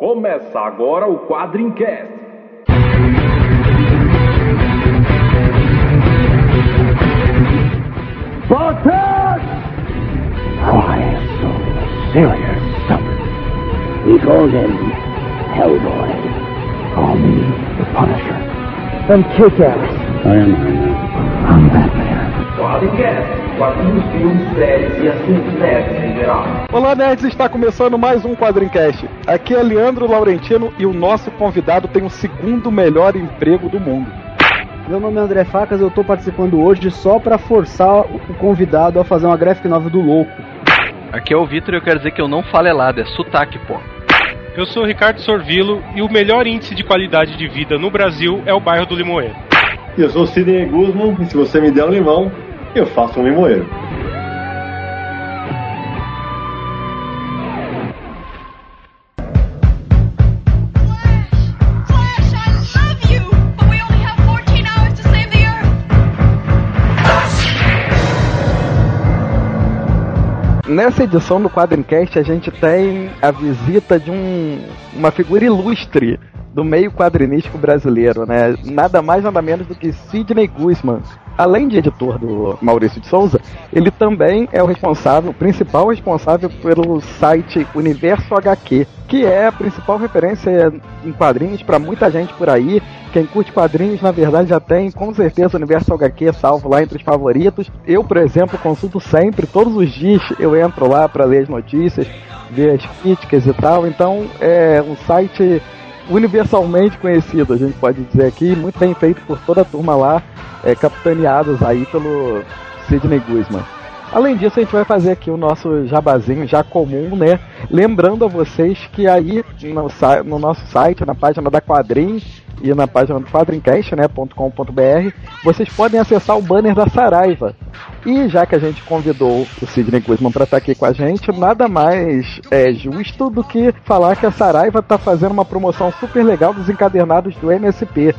Começa agora o Quadrincast. Spartan! Why so serious, Summers? We called him Hellboy. Call me the Punisher. I'm Kick-Ass. I am Iron Man. I'm Batman. Quadrincast. Quadrinhos, filmes, séries e assuntos nerds em geral. Olá, nerds! Está começando mais um Quadrincast. Aqui é Leandro Laurentino e o nosso convidado tem o segundo melhor emprego do mundo. Meu nome é André Facas, eu tô participando hoje só pra forçar o convidado a fazer uma graphic novel do louco. Aqui é o Vitor e eu quero dizer que eu não falo helado, é sotaque, pô. Eu sou o Ricardo Sorvilo e o melhor índice de qualidade de vida no Brasil é o bairro do Limoeiro. Eu sou o Sidney Guzman e se você me der um limão, eu faço um limoeiro. Flash, I love you! But we only have 14 hours to save the Earth! Nessa edição do Quadrincast a gente tem a visita de um, uma figura ilustre do meio quadrinístico brasileiro, né? Nada mais nada menos do que Sidney Guzman. Além de editor do Maurício de Souza, ele também é o responsável, o principal responsável pelo site Universo HQ, que é a principal referência em quadrinhos para muita gente por aí. Quem curte quadrinhos, na verdade, já tem com certeza o Universo HQ salvo lá entre os favoritos. Eu, por exemplo, consulto sempre, todos os dias eu entro lá para ler as notícias, ver as críticas e tal. Então, é um site universalmente conhecido, a gente pode dizer aqui, muito bem feito por toda a turma lá, é, capitaneados aí pelo Sidney Guzman. Além disso, a gente vai fazer aqui o nosso jabazinho já comum, né? Lembrando a vocês que aí no, no nosso site, na página da Quadrim e na página do quadrincast, né, vocês podem acessar o banner da Saraiva. E já que a gente convidou o Sidney Guzman para estar aqui com a gente, nada mais é justo do que falar que a Saraiva está fazendo uma promoção super legal dos encadernados do MSP.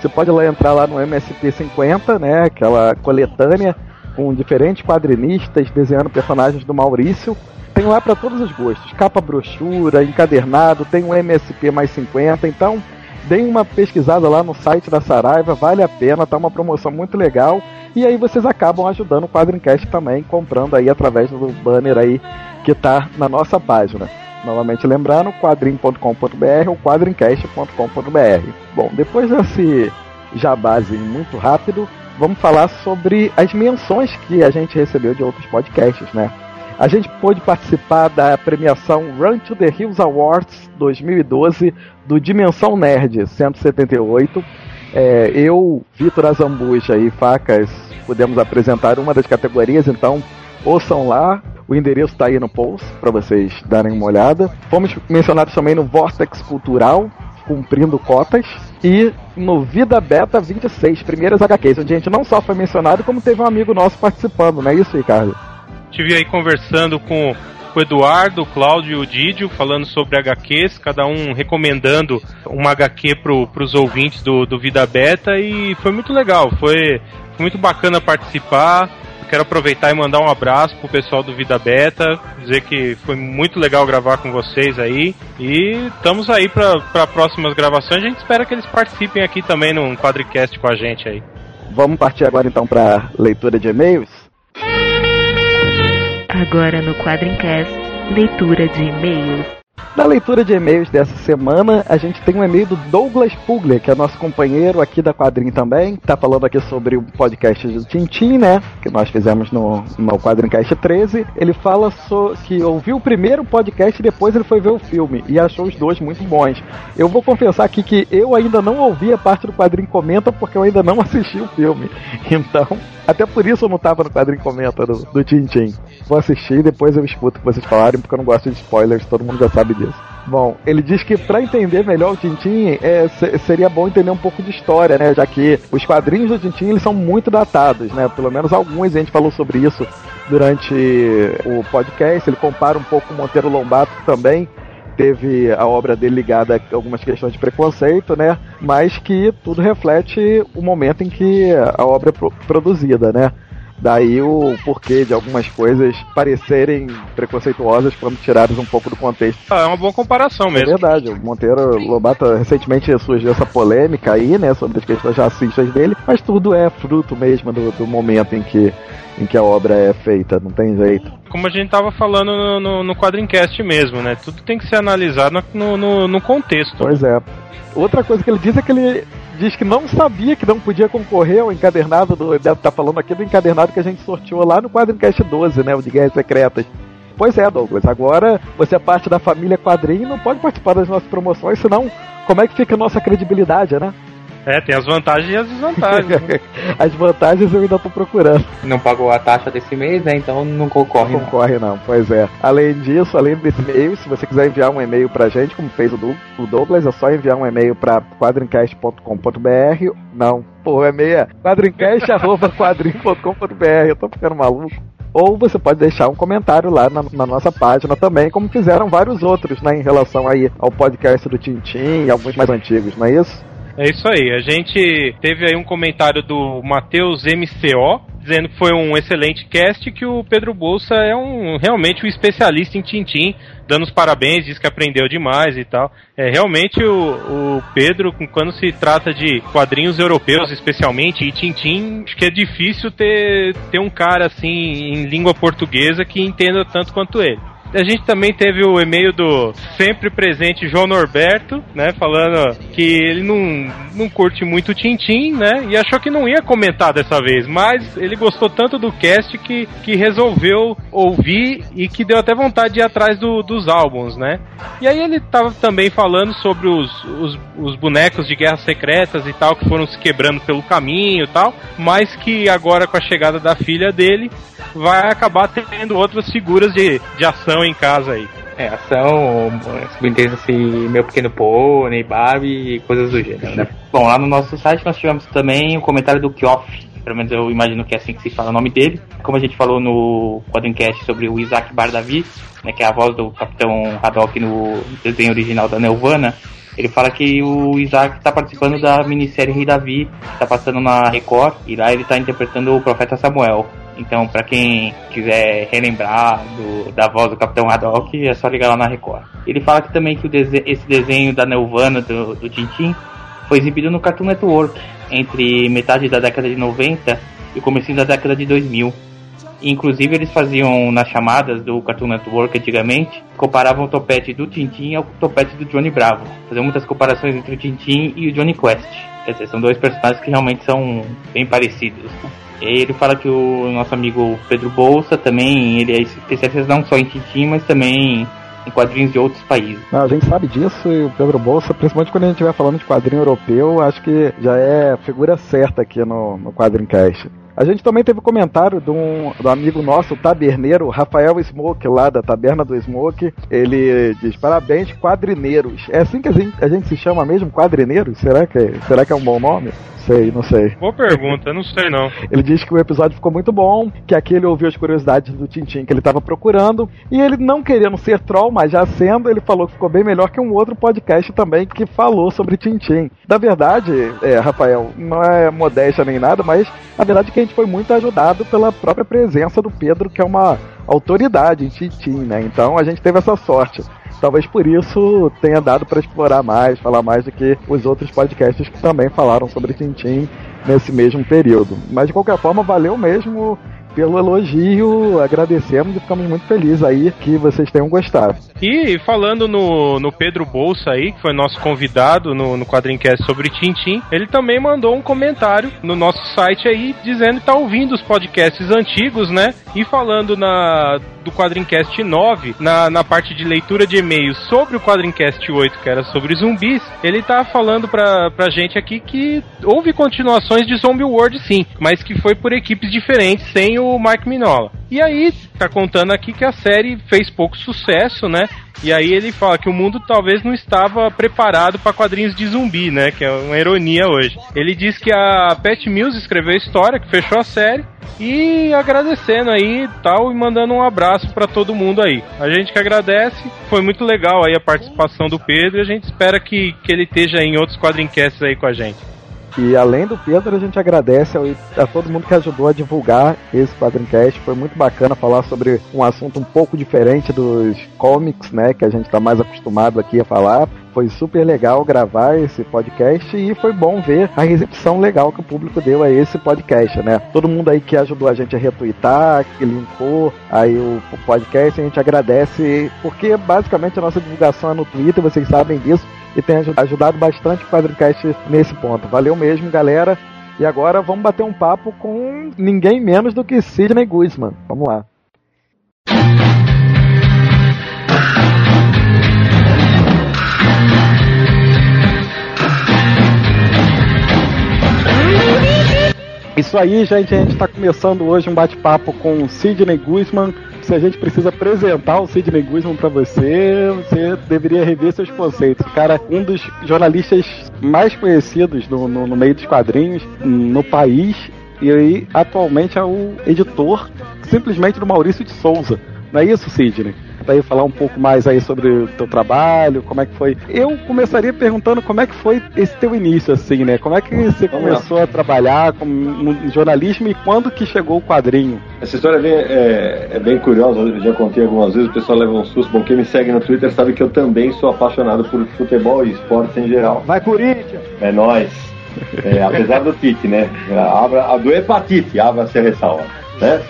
Você pode lá entrar lá no MSP 50, né, aquela coletânea com diferentes quadrinistas desenhando personagens do Maurício. Tem lá para todos os gostos, capa brochura, encadernado, tem um MSP mais 50, então deem uma pesquisada lá no site da Saraiva, vale a pena, tá uma promoção muito legal. E aí vocês acabam ajudando o Quadrincast também, comprando aí através do banner aí que tá na nossa página. Novamente lembrando, quadrim.com.br ou quadrincast.com.br. Bom, depois desse jabazinho muito rápido, vamos falar sobre as menções que a gente recebeu de outros podcasts, né? A gente pôde participar da premiação Run to the Hills Awards 2012 do Dimensão Nerd 178. É, eu, Vitor Azambuja e Facas pudemos apresentar uma das categorias, então ouçam lá. O endereço está aí no post para vocês darem uma olhada. Fomos mencionados também no Vortex Cultural, cumprindo cotas. E no Vida Beta 26, primeiras HQs, onde a gente não só foi mencionado, como teve um amigo nosso participando, não é isso, Ricardo? Estive aí conversando com o Eduardo, o Cláudio e o Didio, falando sobre HQs, cada um recomendando uma HQ pro, pros ouvintes do, do Vida Beta e foi muito legal, foi, foi muito bacana participar. Quero aproveitar e mandar um abraço pro pessoal do Vida Beta, dizer que foi muito legal gravar com vocês aí e estamos aí para próximas gravações. A gente espera que eles participem aqui também num quadricast com a gente aí. Vamos partir agora então para leitura de e-mails. Agora no Quadrincast, leitura de e-mails. Na leitura de e-mails dessa semana, a gente tem um e-mail do Douglas Pugler, que é nosso companheiro aqui da Quadrim também. Tá falando aqui sobre o podcast do Tintim, né? Que nós fizemos no, no Quadrincast 13. Ele fala so, que ouviu o primeiro podcast e depois ele foi ver o filme e achou os dois muito bons. Eu vou confessar aqui que eu ainda não ouvi a parte do Quadrim Comenta porque eu ainda não assisti o filme. Então, até por isso eu não tava no Quadrim Comenta do, do Tintim. Vou assistir e depois eu escuto o que vocês falarem, porque eu não gosto de spoilers, todo mundo já sabe disso. Bom, ele diz que para entender melhor o Tintim, é, se- seria bom entender um pouco de história, né? Já que os quadrinhos do Tintim eles são muito datados, né? Pelo menos alguns, a gente falou sobre isso durante o podcast. Ele compara um pouco o Monteiro Lobato também teve a obra dele ligada a algumas questões de preconceito, né? Mas que tudo reflete o momento em que a obra é pro- produzida, né? Daí o porquê de algumas coisas parecerem preconceituosas quando tiradas um pouco do contexto. Ah, é uma boa comparação É mesmo. verdade, o Monteiro Lobato recentemente surgiu essa polêmica aí, né, sobre as questões racistas dele, mas tudo é fruto mesmo do, do momento em que, em que a obra é feita, não tem jeito. Como a gente tava falando no, no, no Quadrincast mesmo, né? Tudo tem que ser analisado no, no, no contexto. Pois é. Outra coisa que ele diz é que ele diz que não sabia que não podia concorrer ao encadernado do. Deve estar falando aqui do encadernado que a gente sorteou lá no Quadrincast 12, né? O de Guerras Secretas. Pois é, Douglas. Agora você é parte da família Quadrinho e não pode participar das nossas promoções, senão como é que fica a nossa credibilidade, né? É, tem as vantagens e as desvantagens. né? As vantagens eu ainda tô procurando. Não pagou a taxa desse mês, né? Então não concorre. Não concorre não, pois é. Além disso, além desse e-mail, se você quiser enviar um e-mail pra gente, como fez o, Du- o Douglas, é só enviar um e-mail pra quadrincast.com.br. Não, pô, o e-mail é quadrincast.quadrinho.com.br. Eu tô ficando maluco. Ou você pode deixar um comentário lá na, na nossa página também, como fizeram vários outros, né, em relação aí ao podcast do Tintim e alguns mais antigos, não é isso? É isso aí. A gente teve aí um comentário do Matheus MCO, dizendo que foi um excelente cast, que o Pedro Bolsa é um realmente um especialista em Tintim, dando os parabéns, diz que aprendeu demais e tal. É realmente o, o Pedro, quando se trata de quadrinhos europeus, especialmente, e Tintim, acho que é difícil ter, ter um cara assim em língua portuguesa que entenda tanto quanto ele. A gente também teve o e-mail do sempre presente João Norberto, né? Falando que ele não, não curte muito o Tintim, né? E achou que não ia comentar dessa vez, mas ele gostou tanto do cast que, que resolveu ouvir e que deu até vontade de ir atrás do- dos álbuns, né? E aí ele tava também falando sobre os, os, os bonecos de guerras secretas e tal, que foram se quebrando pelo caminho e tal, mas que agora com a chegada da filha dele vai acabar tendo outras figuras de, de ação em casa aí. É, ação, subentende-se Meu Pequeno Pônei, Barbie e coisas do gênero, né? Bom, lá no nosso site nós tivemos também o comentário do Kioff, pelo menos eu imagino que é assim que se fala o nome dele. Como a gente falou no Quadrincast sobre o Isaac Bardavi, né, que é a voz do Capitão Haddock no desenho original da Nelvana, ele fala que o Isaac está participando da minissérie Rei Davi, que está passando na Record, e lá ele está interpretando o profeta Samuel. Então, para quem quiser relembrar do- da voz do Capitão Haddock, é só ligar lá na Record. Ele fala que também que dese- esse desenho da Nelvana, do, do Tintin, foi exibido no Cartoon Network entre metade da década de 90 e começo da década de 2000. Inclusive eles faziam nas chamadas do Cartoon Network antigamente, comparavam o topete do Tintin ao topete do Johnny Bravo. Faziam muitas comparações entre o Tintin e o Johnny Quest. Quer dizer, são dois personagens que realmente são bem parecidos. Ele fala que o nosso amigo Pedro Bolsa também, ele é especialista não só em Tintin, mas também em quadrinhos de outros países. Não, a gente sabe disso e o Pedro Bolsa, principalmente quando a gente estiver falando de quadrinho europeu, acho que já é figura certa aqui no, no Quadrincast. A gente também teve comentário de um, do amigo nosso, taberneiro, Rafael Smoke, lá da Taberna do Smoke. Ele diz: parabéns, quadrineiros. É assim que a gente, a gente se chama mesmo, quadrineiros? Será que, é- será que é um bom nome? Sei, não sei. Boa pergunta, não sei não. Ele diz que o episódio ficou muito bom, que aqui ele ouviu as curiosidades do Tintin que ele estava procurando, e ele não querendo ser troll, mas já sendo, ele falou que ficou bem melhor que um outro podcast também que falou sobre Tintin. Na verdade, é, Rafael, não é modéstia nem nada, mas a verdade é que gente foi muito ajudado pela própria presença do Pedro, que é uma autoridade em Tintin, né? Então a gente teve essa sorte. Talvez por isso tenha dado para explorar mais, falar mais do que os outros podcasts que também falaram sobre Tintin nesse mesmo período. Mas de qualquer forma, valeu mesmo pelo elogio, agradecemos e ficamos muito felizes aí que vocês tenham gostado. E falando no, no Pedro Bolsa aí, que foi nosso convidado no, no Quadrincast sobre Tintim, ele também mandou um comentário no nosso site aí, dizendo que tá ouvindo os podcasts antigos, né? E falando na, do Quadrincast 9, na, na parte de leitura de e-mails sobre o Quadrincast 8, que era sobre zumbis, ele tá falando pra, pra gente aqui que houve continuações de Zombie World sim, mas que foi por equipes diferentes, sem o Mike Minola. E aí, tá contando aqui que a série fez pouco sucesso, né? E aí ele fala que o mundo talvez não estava preparado para quadrinhos de zumbi, né? Que é uma ironia hoje. Ele diz que a Pat Mills escreveu a história, que fechou a série, e agradecendo aí tal, e mandando um abraço para todo mundo aí. A gente que agradece, foi muito legal aí a participação do Pedro, e a gente espera que, que ele esteja em outros quadrincasts aí com a gente. E além do Pedro, a gente agradece ao- a todo mundo que ajudou a divulgar esse Quadrincast. Foi muito bacana falar sobre um assunto um pouco diferente dos comics, né? Que a gente tá mais acostumado aqui a falar. Foi super legal gravar esse podcast e foi bom ver a recepção legal que o público deu a esse podcast, né? Todo mundo aí que ajudou a gente a retweetar, que linkou aí o podcast, a gente agradece, porque basicamente a nossa divulgação é no Twitter, vocês sabem disso, e tem aju- ajudado bastante o Quadrincast nesse ponto. Valeu mesmo, galera. E agora vamos bater um papo com ninguém menos do que Sidney Guzman. Vamos lá. Isso aí, gente. A gente está começando hoje um bate-papo com Sidney Guzman. Se a gente precisa apresentar o Sidney Guzman para você, você deveria rever seus conceitos. Cara, um dos jornalistas mais conhecidos no, no- no meio dos quadrinhos no país. E aí, atualmente, é o editor simplesmente do Maurício de Souza. Não é isso, Sidney? Daí falar um pouco mais aí sobre o teu trabalho, como é que foi. Eu começaria perguntando como é que foi esse teu início, assim, né? Como é que você Vamos lá. começou a trabalhar com, no jornalismo e quando que chegou o quadrinho? Essa história é bem, é, é bem curiosa, eu já contei algumas vezes, o pessoal leva um susto. Bom, quem me segue no Twitter sabe que eu também sou apaixonado por futebol e esportes em geral. Vai, Corinthians! É nóis. É, apesar do Tite, né? Abra, a do hepatite, abra-se a ressalva. Né?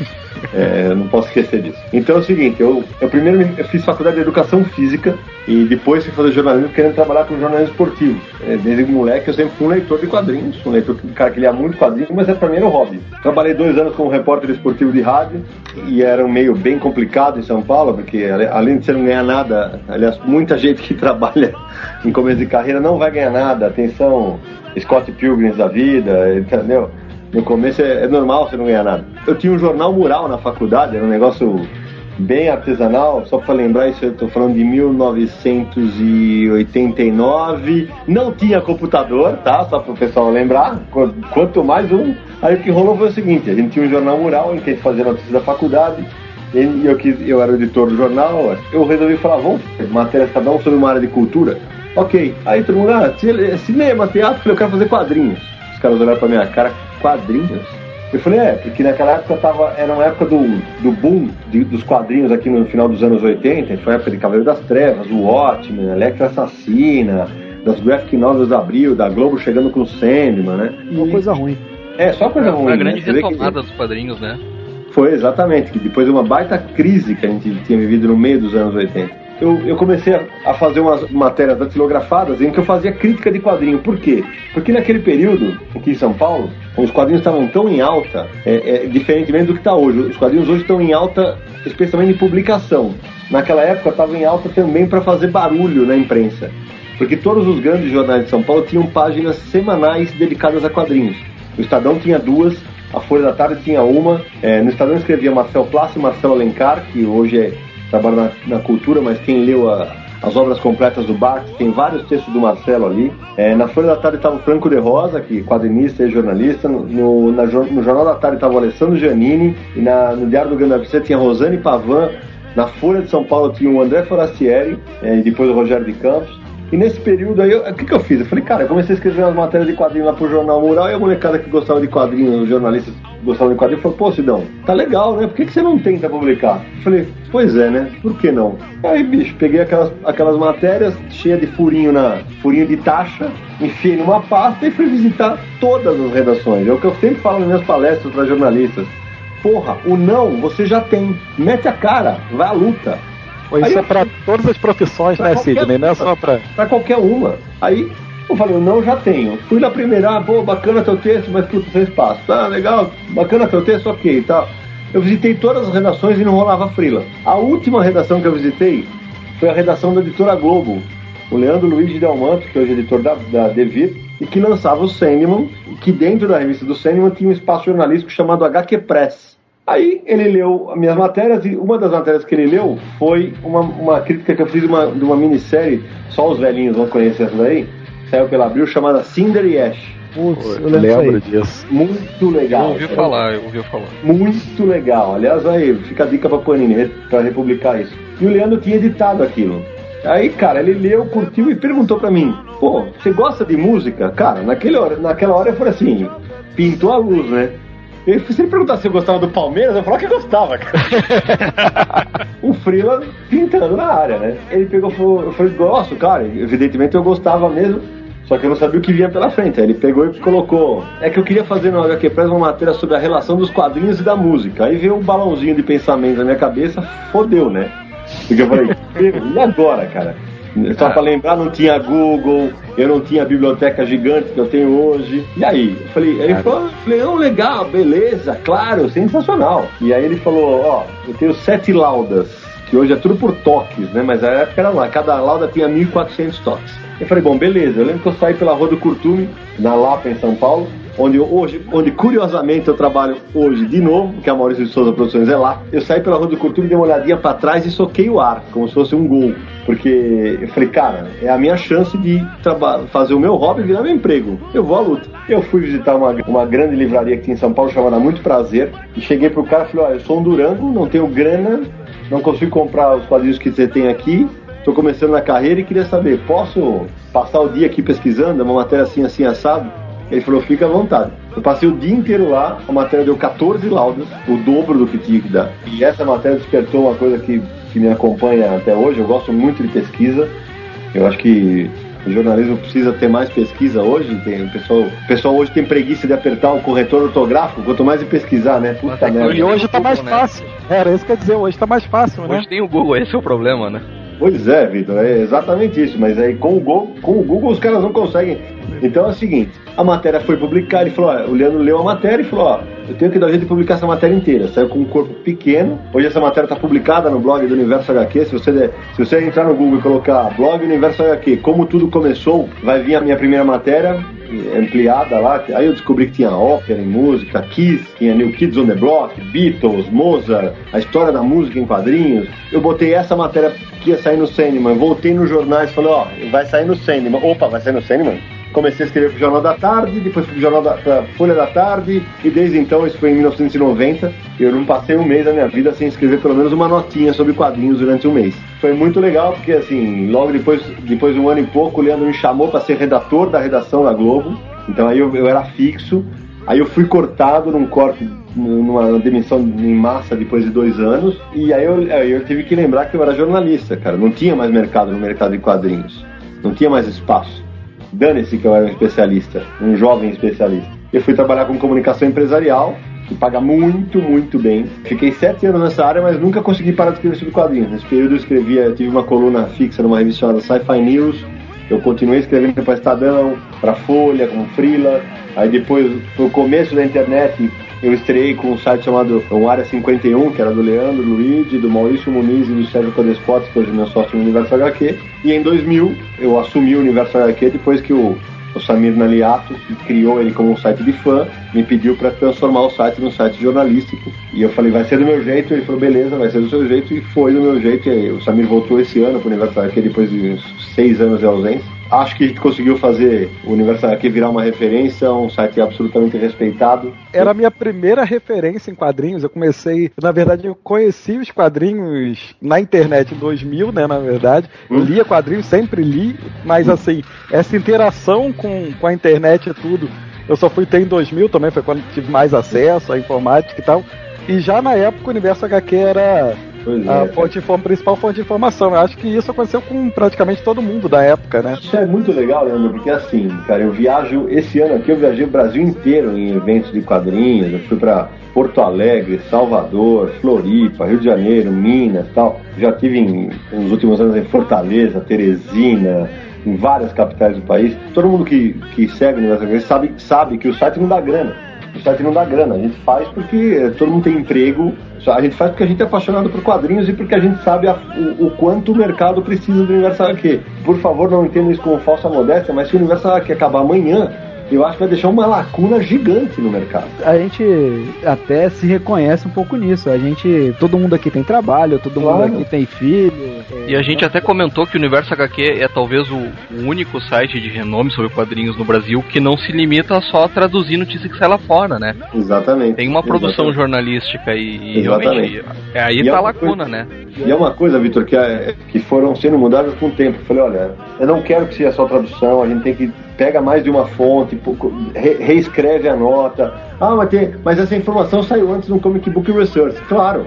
É, não posso esquecer disso. Então é o seguinte, eu, eu primeiro me- eu fiz faculdade de educação física e depois fui fazer jornalismo querendo trabalhar com jornalismo esportivo. É, desde moleque eu sempre fui um leitor de quadrinhos, um leitor um cara que lia muito quadrinhos, mas é pra mim era um hobby. Trabalhei dois anos como repórter esportivo de rádio e era um meio bem complicado em São Paulo, porque além de você não ganhar nada, aliás, muita gente que trabalha em começo de carreira não vai ganhar nada. Atenção, Scott Pilgrims da vida, entendeu? No começo é, é normal você não ganhar nada. Eu tinha um jornal mural na faculdade, era um negócio bem artesanal, só para lembrar isso, eu tô falando de 1989. Não tinha computador, tá? Só para o pessoal lembrar. Qu- Quanto mais um. Aí o que rolou foi o seguinte: a gente tinha um jornal mural em que a gente fazia notícias da faculdade. E eu, quis, eu era o editor do jornal, eu resolvi falar, vamos fazer matérias cada um sobre uma área de cultura. Ok, aí todo mundo, ah, cine- cinema, teatro, eu quero fazer quadrinhos. Os caras olharam pra minha cara, quadrinhos? Eu falei, é, porque naquela época tava, era uma época do, do boom de- dos quadrinhos aqui no final dos anos 80, foi a época de Cavaleiro das Trevas, o Watchmen, Electra Assassina, das graphic novels da Abril, da Globo chegando com o Sandman, né? Uma coisa ruim. É, só coisa ruim. Foi a né? grande Você vê que- retomada dos quadrinhos, né? foi, exatamente. Que depois de uma baita crise que a gente tinha vivido no meio dos anos 80. Eu, eu comecei a, fazer umas matérias datilografadas em que eu fazia crítica de quadrinho. Por quê? Porque naquele período, aqui em São Paulo, os quadrinhos estavam tão em alta, é, é, diferentemente do que está hoje. Os quadrinhos hoje estão em alta, especialmente em publicação. Naquela época estavam em alta também para fazer barulho na imprensa. Porque todos os grandes jornais de São Paulo tinham páginas semanais dedicadas a quadrinhos. O Estadão tinha duas, a Folha da Tarde tinha uma. É, no Estadão escrevia Marcel Plácio e Marcel Alencar, que hoje é, trabalha na, na cultura, mas quem leu a- as obras completas do Barthes, tem vários textos do Marcelo ali. É, na Folha da Tarde estava o Franco de Rosa, que quadrinista e jornalista. No, na no Jornal da Tarde estava o Alessandro Giannini. E na- no Diário do Grande ABC tinha Rosane Pavan. Na Folha de São Paulo tinha o André Forastieri, é, e depois o Rogério de Campos. E nesse período aí, o que, que eu fiz? Eu falei, cara, eu comecei a escrever umas matérias de quadrinhos lá pro Jornal Mural e a molecada que gostava de quadrinhos, os jornalistas gostavam de quadrinhos, falou, pô, Sidão, tá legal, né? Por que, que você não tenta publicar? Eu falei, pois é, né? Por que não? Aí, bicho, peguei aquelas, aquelas matérias cheias de furinho na furinho de taxa, enfiei numa pasta e fui visitar todas as redações. É o que eu sempre falo nas minhas palestras para jornalistas. Porra, o não você já tem. Mete a cara, vai à luta. Pô, isso é eu- pra todas as profissões, Pra né, qualquer Sidney? Não é só pra. Pra qualquer uma. Aí eu falei, não, já tenho. Fui na primeira, ah, pô, bacana teu texto, mas puta, sem espaço. Tá, legal, bacana teu texto, ok, tá. Eu visitei todas as redações e não rolava frila. A última redação que eu visitei foi a redação da editora Globo. O Leandro Luiz de Delmanto, que hoje é editor da, da Devir, e que lançava o Sandman, e que dentro da revista do Sandman tinha um espaço jornalístico chamado HQ Press. Aí ele leu as minhas matérias e uma das matérias que ele leu foi uma, uma crítica que eu fiz de uma, de uma minissérie, só os velhinhos vão conhecer essa daí, saiu pela Abril, chamada Cinder e Ash. Putz, eu Eu lembro disso lembro disso. Muito Eu legal. ouvi falar, eu ouvi falar. Muito legal. Aliás, aí, fica a dica pra Panini pra republicar isso. E o Leandro tinha editado aquilo. Aí, cara, ele leu, curtiu e perguntou pra mim: pô, você gosta de música? Cara, naquele hora, naquela hora eu falei assim: pintou a luz, né? Ele, se ele perguntasse se eu gostava do Palmeiras, eu falava que gostava, cara. o Freela pintando na área, né? Ele pegou e falou, eu falei, gosto, cara. Evidentemente eu gostava mesmo, só que eu não sabia o que vinha pela frente. Aí ele pegou e colocou. É que eu queria fazer no HQ Press uma matéria sobre a relação dos quadrinhos e da música. Aí veio um balãozinho de pensamento na minha cabeça, fodeu, né? Porque eu falei, e agora, cara? Só pra lembrar, não tinha Google, eu não tinha a biblioteca gigante que eu tenho hoje. E aí? Eu falei, ele falou, eu falei, legal, beleza, claro, sensacional. E aí ele falou, ó, eu tenho sete laudas, que hoje é tudo por toques, né? Mas na época era lá, cada lauda tinha 1.400 toques. Eu falei, bom, beleza. Eu lembro que eu saí pela Rua do Curtume, na Lapa, em São Paulo, onde hoje, onde curiosamente eu trabalho hoje de novo, que a Maurício de Souza Produções é lá. Eu saí pela Rua do Curtume, dei uma olhadinha pra trás e soquei o ar, como se fosse um gol. Porque eu falei, cara, é a minha chance de fazer o meu hobby virar meu emprego. Eu vou à luta. Eu fui visitar uma, uma grande livraria que tinha em São Paulo, chamada Muito Prazer, e cheguei pro cara e falei, olha, eu sou um Durango, não tenho grana, não consigo comprar os quadrinhos que você tem aqui, Estou começando na carreira e queria saber, posso passar o dia aqui pesquisando, uma matéria assim, assim, assado? Ele falou, fica à vontade. Eu passei o dia inteiro lá, a matéria deu 14 laudas, o dobro do que tinha que dar. E essa matéria despertou uma coisa que, que me acompanha até hoje, eu gosto muito de pesquisa. Eu acho que o jornalismo precisa ter mais pesquisa hoje. Tem, o, pessoal, o pessoal hoje tem preguiça de apertar o corretor ortográfico, quanto mais de pesquisar, né? Puta merda. E hoje tá mais fácil. Era isso que eu ia dizer, hoje tá mais fácil, né? Hoje tem o Google, esse é o problema, né? Pois é, Vitor, é exatamente isso. Mas aí com o, Google, com o Google os caras não conseguem. Então é o seguinte: a matéria foi publicada, ele falou: ó, o Leandro leu a matéria e falou: ó, eu tenho que dar jeito de publicar essa matéria inteira. Saiu com um corpo pequeno. Hoje essa matéria está publicada no blog do Universo HQ. Se você, se você entrar no Google e colocar blog Universo HQ, como tudo começou, vai vir a minha primeira matéria eh, ampliada lá. Aí eu descobri que tinha ópera em música, Kiss, tinha New Kids on the Block, Beatles, Mozart, a história da música em quadrinhos. Eu botei essa matéria que ia sair no Sandman, voltei nos jornais e falei, ó, vai sair no Sandman. Opa, vai sair no Sandman? Comecei a escrever pro Jornal da Tarde, depois pro Jornal da pra Folha da Tarde, e desde então, isso foi em 1990, eu não passei um mês da minha vida sem escrever pelo menos uma notinha sobre quadrinhos durante um mês. Foi muito legal, porque assim, logo depois, depois de um ano e pouco, o Leandro me chamou para ser redator da redação da Globo, então aí eu, eu era fixo, aí eu fui cortado num corte, numa demissão em massa depois de dois anos, e aí eu, eu tive que lembrar que eu era jornalista, cara, não tinha mais mercado no mercado de quadrinhos, não tinha mais espaço. Dane-se que eu era um especialista, um jovem especialista. Eu fui trabalhar com comunicação empresarial, que paga muito, muito bem. Fiquei sete anos nessa área, mas nunca consegui parar de escrever sobre quadrinhos. Nesse período eu escrevia, eu tive uma coluna fixa numa revista chamada Sci-Fi News. Eu continuei escrevendo para Estadão, para Folha, como Freela. Aí depois, no começo da internet, eu estreiei com um site chamado o Área 51, que era do Leandro Luigi, do Maurício Muniz e do Sérgio Codespot, que hoje é meu sócio no Universo HQ. E em 2000 eu assumi o Universo HQ depois que o, o Samir Naliato, que criou ele como um site de fã, me pediu para transformar o site num site jornalístico. E eu falei, vai ser do meu jeito. Ele falou, beleza, vai ser do seu jeito. E foi do meu jeito. E aí, o Samir voltou esse ano para o Universo HQ depois de seis anos de ausência. Acho que a gente conseguiu fazer o Universo HQ virar uma referência, um site absolutamente respeitado. Era a minha primeira referência em quadrinhos. Eu comecei, na verdade, eu conheci os quadrinhos na internet em 2000, né? Na verdade, eu lia quadrinhos, sempre li, mas assim, essa interação com, com a internet e tudo, eu só fui ter em 2000 também, foi quando tive mais acesso à informática e tal. E já na época o Universo HQ era Pois a é, fonte principal fonte de informação. Eu acho que isso aconteceu com praticamente todo mundo da época, né? Isso é muito legal, Leandro, porque assim, cara, eu viajo, esse ano aqui eu viajei o Brasil inteiro em eventos de quadrinhos, eu fui pra Porto Alegre, Salvador, Floripa, Rio de Janeiro, Minas tal. Já tive em, nos últimos anos em Fortaleza, Teresina, em várias capitais do país. Todo mundo que, que segue o Universo sabe, sabe que o site não dá grana. O site não dá grana. A gente faz porque todo mundo tem emprego. A gente faz porque a gente é apaixonado por quadrinhos e porque a gente sabe a- o, o quanto o mercado precisa do Universo HQ. Por favor, não entenda isso como falsa modéstia, mas se o Universo HQ acabar amanhã, eu acho que vai deixar uma lacuna gigante no mercado. A gente até se reconhece um pouco nisso. A gente, todo mundo aqui tem trabalho, todo Claro. mundo aqui tem filho. é, E a gente até comentou que o Universo HQ é talvez o, único site de renome sobre quadrinhos no Brasil que não se limita só a traduzir notícia que sai lá fora, né? Exatamente. Tem uma produção Exatamente. jornalística e, e realmente é aí E tá é a uma lacuna, coisa- né? E é uma coisa, Vitor, que, é- que foram sendo mudadas com o tempo. Eu falei, olha, eu não quero que seja só tradução, a gente tem que pega mais de uma fonte, re- reescreve a nota. Ah, mas, tem, mas essa informação saiu antes no Comic Book Research. Claro,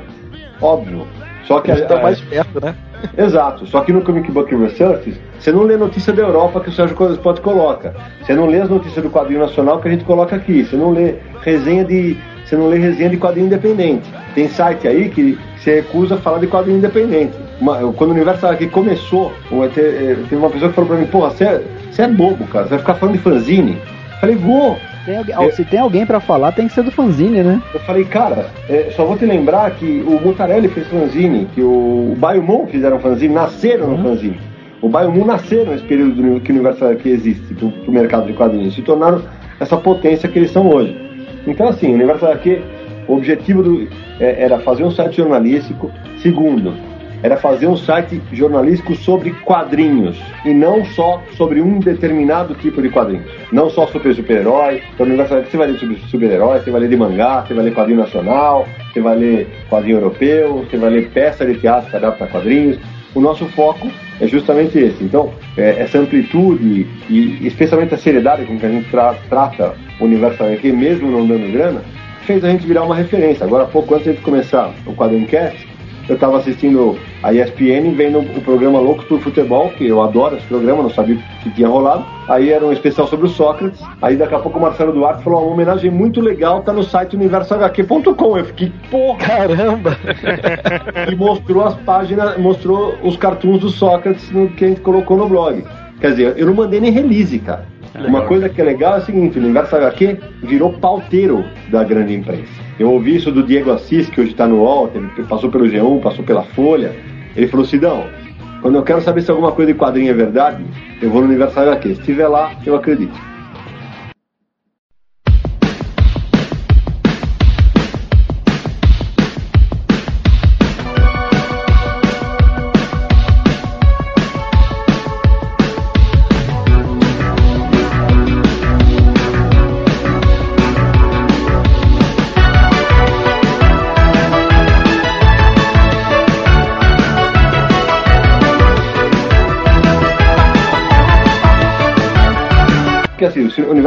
óbvio. Só que a- Está mais perto, né? Exato, só que no Comic Book Research, você não lê notícia da Europa que o Sérgio Spot coloca. Você não lê as notícias do quadrinho nacional que a gente coloca aqui. Você não lê resenha de. Você não lê resenha de quadrinho independente. Tem site aí que se recusa a falar de quadrinho independente. Uma- quando o Universo aqui começou, eh, teve uma pessoa que falou pra mim, porra, você é, você é bobo, cara, você vai ficar falando de fanzine. Falei, vou. tem alguém- se tem alguém pra falar, tem que ser do fanzine, né? Eu falei, cara, é, só vou te lembrar que o Mutarelli fez fanzine, que o, o Baiomon fizeram fanzine, nasceram no fanzine. O Baiomon nasceram nesse período do, que o Universo aqui existe, pro, pro mercado de quadrinhos, se tornaram essa potência que eles são hoje. Então, assim, o Universo aqui, o objetivo do, é, era fazer um site jornalístico. Segundo, era fazer um site jornalístico sobre quadrinhos e não só sobre um determinado tipo de quadrinho. Não só sobre super-herói. Então, você vai ler sobre super-herói, você vai ler de mangá, você vai ler quadrinho nacional, você vai ler quadrinho europeu, você vai ler peça de teatro que adapta quadrinhos. O nosso foco é justamente esse. Então, é, essa amplitude e especialmente a seriedade com que a gente tra- trata o universo aqui, mesmo não dando grana, fez a gente virar uma referência. Agora, pouco antes de começar o Quadrincast, eu estava assistindo a ESPN, vendo o programa Loucos por Futebol, que eu adoro esse programa, não sabia que tinha rolado. Aí era um especial sobre o Sócrates. Aí daqui a pouco o Marcelo Duarte falou: uma homenagem muito legal, tá no site universohq.com. Eu fiquei, porra! Caramba! e mostrou as páginas, mostrou os cartoons do Sócrates no, que a gente colocou no blog. Quer dizer, eu não mandei nem release, cara. Uma coisa que é legal é o seguinte, o Universo HQ virou pauteiro da grande imprensa. Eu ouvi isso do Diego Assis, que hoje está no UOL, ele passou pelo G1, passou pela Folha. Ele falou, Sidão, quando eu quero saber se alguma coisa de quadrinho é verdade, eu vou no Universo HQ. Se estiver lá, eu acredito.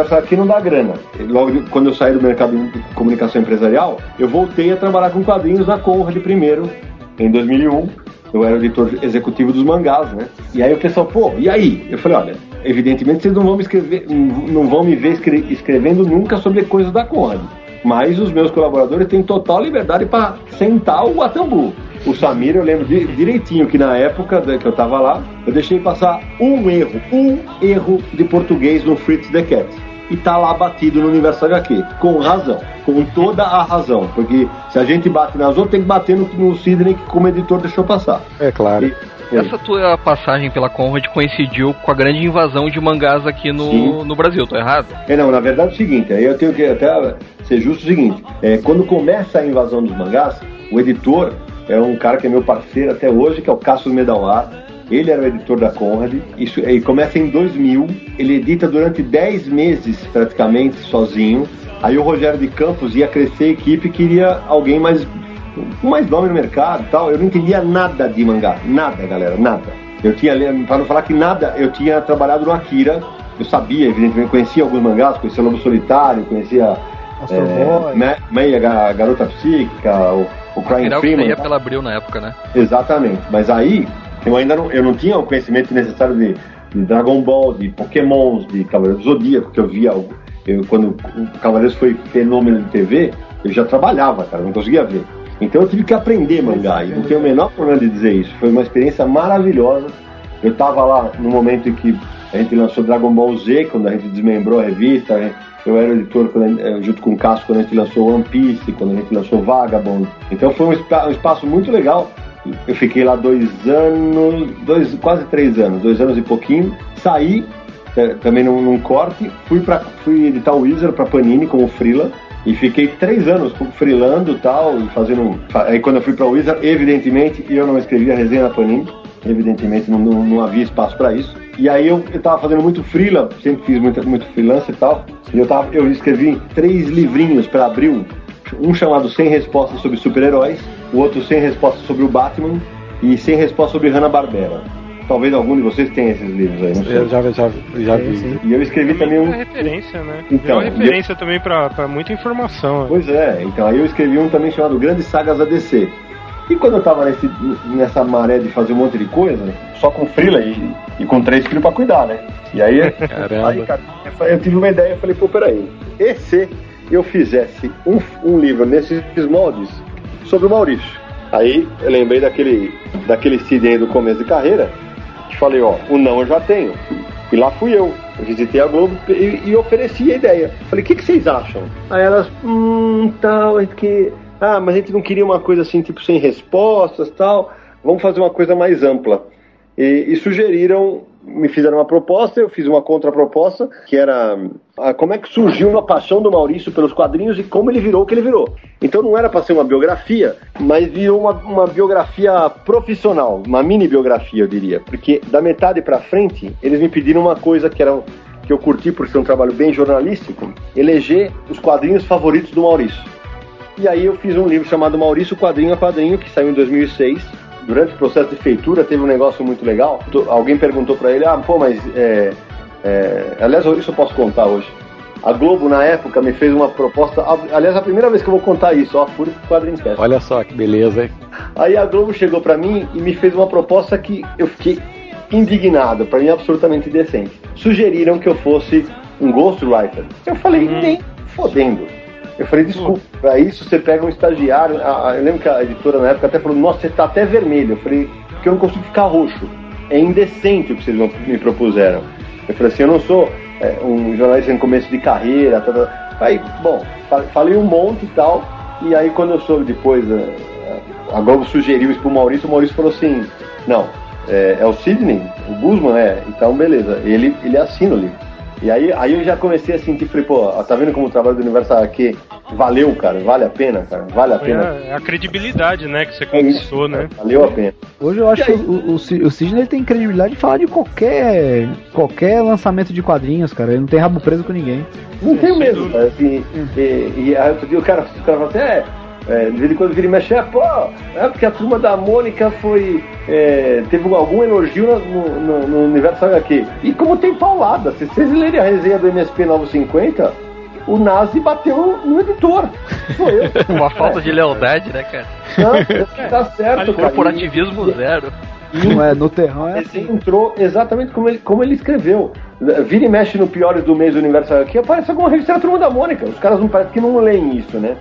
O Universo aqui não dá grana. Logo de- quando eu saí do mercado de comunicação empresarial, eu voltei a trabalhar com quadrinhos na Conrad primeiro, em 2001. Eu era editor executivo dos mangás, né? E aí o pessoal, pô, e aí? Eu falei, olha, evidentemente vocês não vão me escrever, não vão me ver escre- escrevendo nunca sobre coisas da Conrad. Mas os meus colaboradores têm total liberdade para sentar o Atambu. O Samir, eu lembro di- direitinho que na época que eu tava lá, eu deixei passar um erro, um erro de português no Fritz the Cat. E tá lá batido no Universo HQ, com razão, com toda a razão. Porque se a gente bate nas outras, tem que bater no, no Sidney que como editor deixou passar. É claro. E- Essa tua passagem pela Conrad coincidiu com a grande invasão de mangás aqui no, Sim. no Brasil, tô errado? É, não, na verdade é o seguinte, aí eu tenho que até ser justo o seguinte, é, quando começa a invasão dos mangás, o editor é um cara que é meu parceiro até hoje, que é o Cassius Medawar, ele era o editor da Conrad, isso, e começa em 2000, ele edita durante 10 meses praticamente sozinho, aí o Rogério de Campos ia crescer a equipe, queria alguém mais com mais nome no mercado e tal. Eu não entendia nada de mangá. Nada, galera, nada. Eu tinha, para não falar que nada, eu tinha trabalhado no Akira. Eu sabia, evidentemente, conhecia alguns mangás, conhecia Lobo Solitário, conhecia Astro é, Meia, a Garota Psíquica, o, o Crying Era o que Freeman. saía pela Abril na época, né? Exatamente. Mas aí, eu ainda não, eu não tinha o conhecimento necessário de, de Dragon Ball, de Pokémons, de Cavaleiros do Zodíaco, que eu via. Eu, quando o Cavaleiros foi fenômeno de TV, eu já trabalhava, cara, não conseguia ver. Então eu tive que aprender mangá, e não tenho o menor problema de dizer isso. Foi uma experiência maravilhosa. Eu tava lá no momento em que a gente lançou Dragon Ball Z, quando a gente desmembrou a revista. Eu era editor eh, junto com o Cássio quando a gente lançou One Piece, quando a gente lançou Vagabond. Então foi um espaço muito legal. Eu fiquei lá dois anos, dois, quase três anos, dois anos e pouquinho. Saí também num, num corte. Fui, pra, fui editar o Wizard pra Panini como freela. E fiquei três anos freelando tal, e fazendo. Aí quando eu fui pra Wizard, evidentemente, eu não escrevia resenha na Panini. Evidentemente não, não, não havia espaço pra isso. E aí eu, eu tava fazendo muito freela, sempre fiz muito, muito freelance e tal. E eu, tava, eu escrevi três livrinhos pra abril. Um chamado Sem Respostas sobre Super-Heróis, o outro Sem Respostas sobre o Batman e Sem Respostas sobre Hanna-Barbera. Talvez algum de vocês tenha esses livros aí, não sei. Eu já, já, já vi. E eu escrevi também um. Muita referência, né? Então, Virou referência também pra, pra muita informação. né? Pois é, então aí eu escrevi um também chamado Grandes Sagas da DC. E quando eu tava nesse, nessa maré de fazer um monte de coisa, só com freela e, e com três filhos pra cuidar, né? E aí, Caramba. aí cara, eu tive uma ideia, eu falei, pô, peraí, e se eu fizesse um, um livro nesses moldes sobre o Maurício? Aí eu lembrei daquele, daquele aí do começo de carreira, que falei, ó, o não eu já tenho. E lá fui eu. Eu visitei a Globo e, e ofereci a ideia. Falei, o que, que vocês acham? Aí elas, hum, tal, é que. Ah, mas a gente não queria uma coisa assim, tipo, sem respostas tal. Vamos fazer uma coisa mais ampla. E, e sugeriram, me fizeram uma proposta, eu fiz uma contraproposta, que era ah, como é que surgiu a paixão do Maurício pelos quadrinhos e como ele virou o que ele virou. Então não era para ser uma biografia, mas virou uma, uma biografia profissional, uma mini biografia, eu diria. Porque da metade para frente, eles me pediram uma coisa que era que eu curti por ser um trabalho bem jornalístico, eleger os quadrinhos favoritos do Maurício. E aí eu fiz um livro chamado Maurício Quadrinho a Quadrinho, que saiu em 2006. Durante o processo de feitura teve um negócio muito legal. Alguém perguntou pra ele, ah, pô, mas... É, é... Aliás, isso eu posso contar hoje. A Globo, na época, me fez uma proposta... Aliás, a primeira vez que eu vou contar isso, ó, por quadrinho Cast. Olha só que beleza, hein? Aí a Globo chegou pra mim e me fez uma proposta que eu fiquei indignado, pra mim absolutamente indecente. Sugeriram que eu fosse um ghostwriter. Eu falei, nem fodendo. Eu falei, desculpa, pra isso você pega um estagiário. A- a- eu lembro que a editora na época até falou, nossa, você tá até vermelho. Eu falei, porque eu não consigo ficar roxo. É indecente o que vocês me propuseram. Eu falei assim, eu não sou é, um jornalista em começo de carreira. Tá, tá. Aí, bom, fa- falei um monte e tal. E aí quando eu soube depois, é, a Globo sugeriu isso pro Maurício, o Maurício falou assim, não, é, é o Sidney, o Guzman, é, então beleza, ele, ele assina o livro. E aí, aí eu já comecei a sentir, falei, pô, tá vendo como o trabalho do Universo aqui valeu, cara, vale a pena, cara, vale a Foi pena. a, a credibilidade, né, que você conquistou, né? Valeu a pena. Hoje eu acho que o, o, o Sidney ele tem credibilidade de falar de qualquer qualquer lançamento de quadrinhos, cara. Ele não tem rabo preso com ninguém. Não tenho mesmo, cara, assim, e, e aí outro dia o cara, o cara falou assim, é, é, de vez em quando vira e mexe, é, pô, é porque a turma da Mônica foi, é, teve algum elogio no, no, no universo HQ. E como tem paulada, se vocês lerem a resenha do MSP 950, o Nazi bateu no editor. Sou eu. Uma falta de lealdade, né, cara? Não, tá certo, cara. Corporativismo zero. Não é, no terrão é Esse entrou exatamente como ele, como ele escreveu. Vira e mexe no Piores do Mês do Universo aqui, aparece alguma revista da Turma da Mônica. Os caras não parecem que não leem isso, né?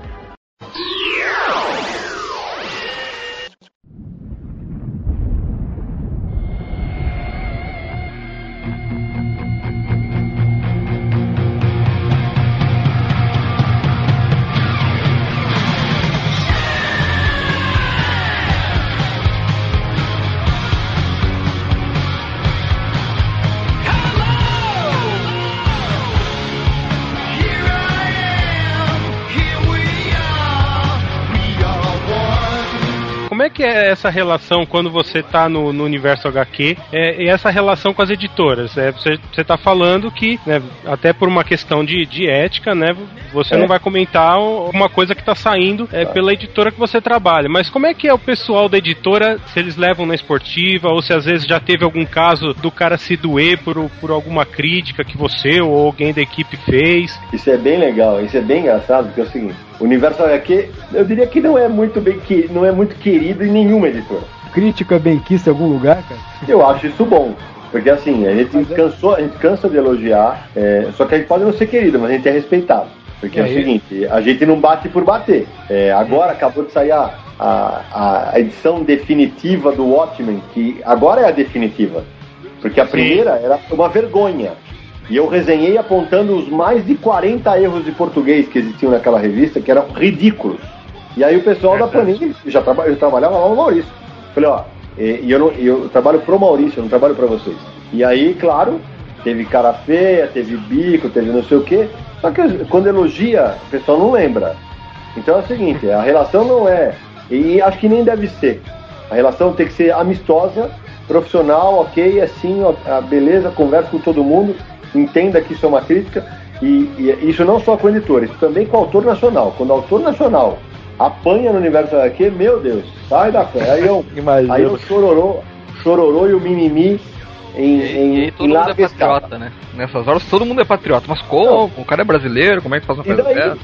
É essa relação quando você tá no, no universo HQ é, e essa relação com as editoras? É, você, você tá falando que, né, até por uma questão de, de ética, né, você É. não vai comentar uma coisa que tá saindo é, pela editora que você trabalha. Mas como é que é o pessoal da editora, se eles levam na esportiva, ou se às vezes já teve algum caso do cara se doer por, por alguma crítica que você ou alguém da equipe fez? Isso é bem legal, isso é bem engraçado, porque é o seguinte, o Universo HQ, eu diria que não é muito bem que não é muito querido em nenhuma editora. crítica benquista em algum lugar, cara. Eu acho isso bom. Porque assim, a gente cansou, a gente cansa de elogiar, é, só que a gente pode não ser querido, mas a gente é respeitado. Porque é, o É, seguinte, a gente não bate por bater. É, agora acabou de sair a, a, a edição definitiva do Watchmen, que agora é a definitiva. Porque a primeira era uma vergonha. E eu resenhei apontando os mais de 40 erros de português que existiam naquela revista, que eram ridículos. E aí o pessoal da Panini, já traba, eu trabalhava lá no Maurício. Falei, ó, e, eu, não, eu trabalho pro Maurício, eu não trabalho pra vocês. E aí, claro, teve cara feia, teve bico, teve não sei o quê. Só que quando elogia, o pessoal não lembra. Então é o seguinte, a relação não é. E acho que nem deve ser. A relação tem que ser amistosa, profissional, ok, assim, ó, ah, beleza, conversa com todo mundo, entenda que isso é uma crítica. E, e isso não só com o editor, isso também com o autor nacional. Quando o autor nacional apanha no universo HQ, meu Deus, sai da fé. Aí eu, aí eu chororô, chororô e o mimimi em, em, E todo em mundo é patriota, né? Nessas horas todo mundo é patriota. Mas como? O cara é brasileiro, como é que faz uma coisa dessa?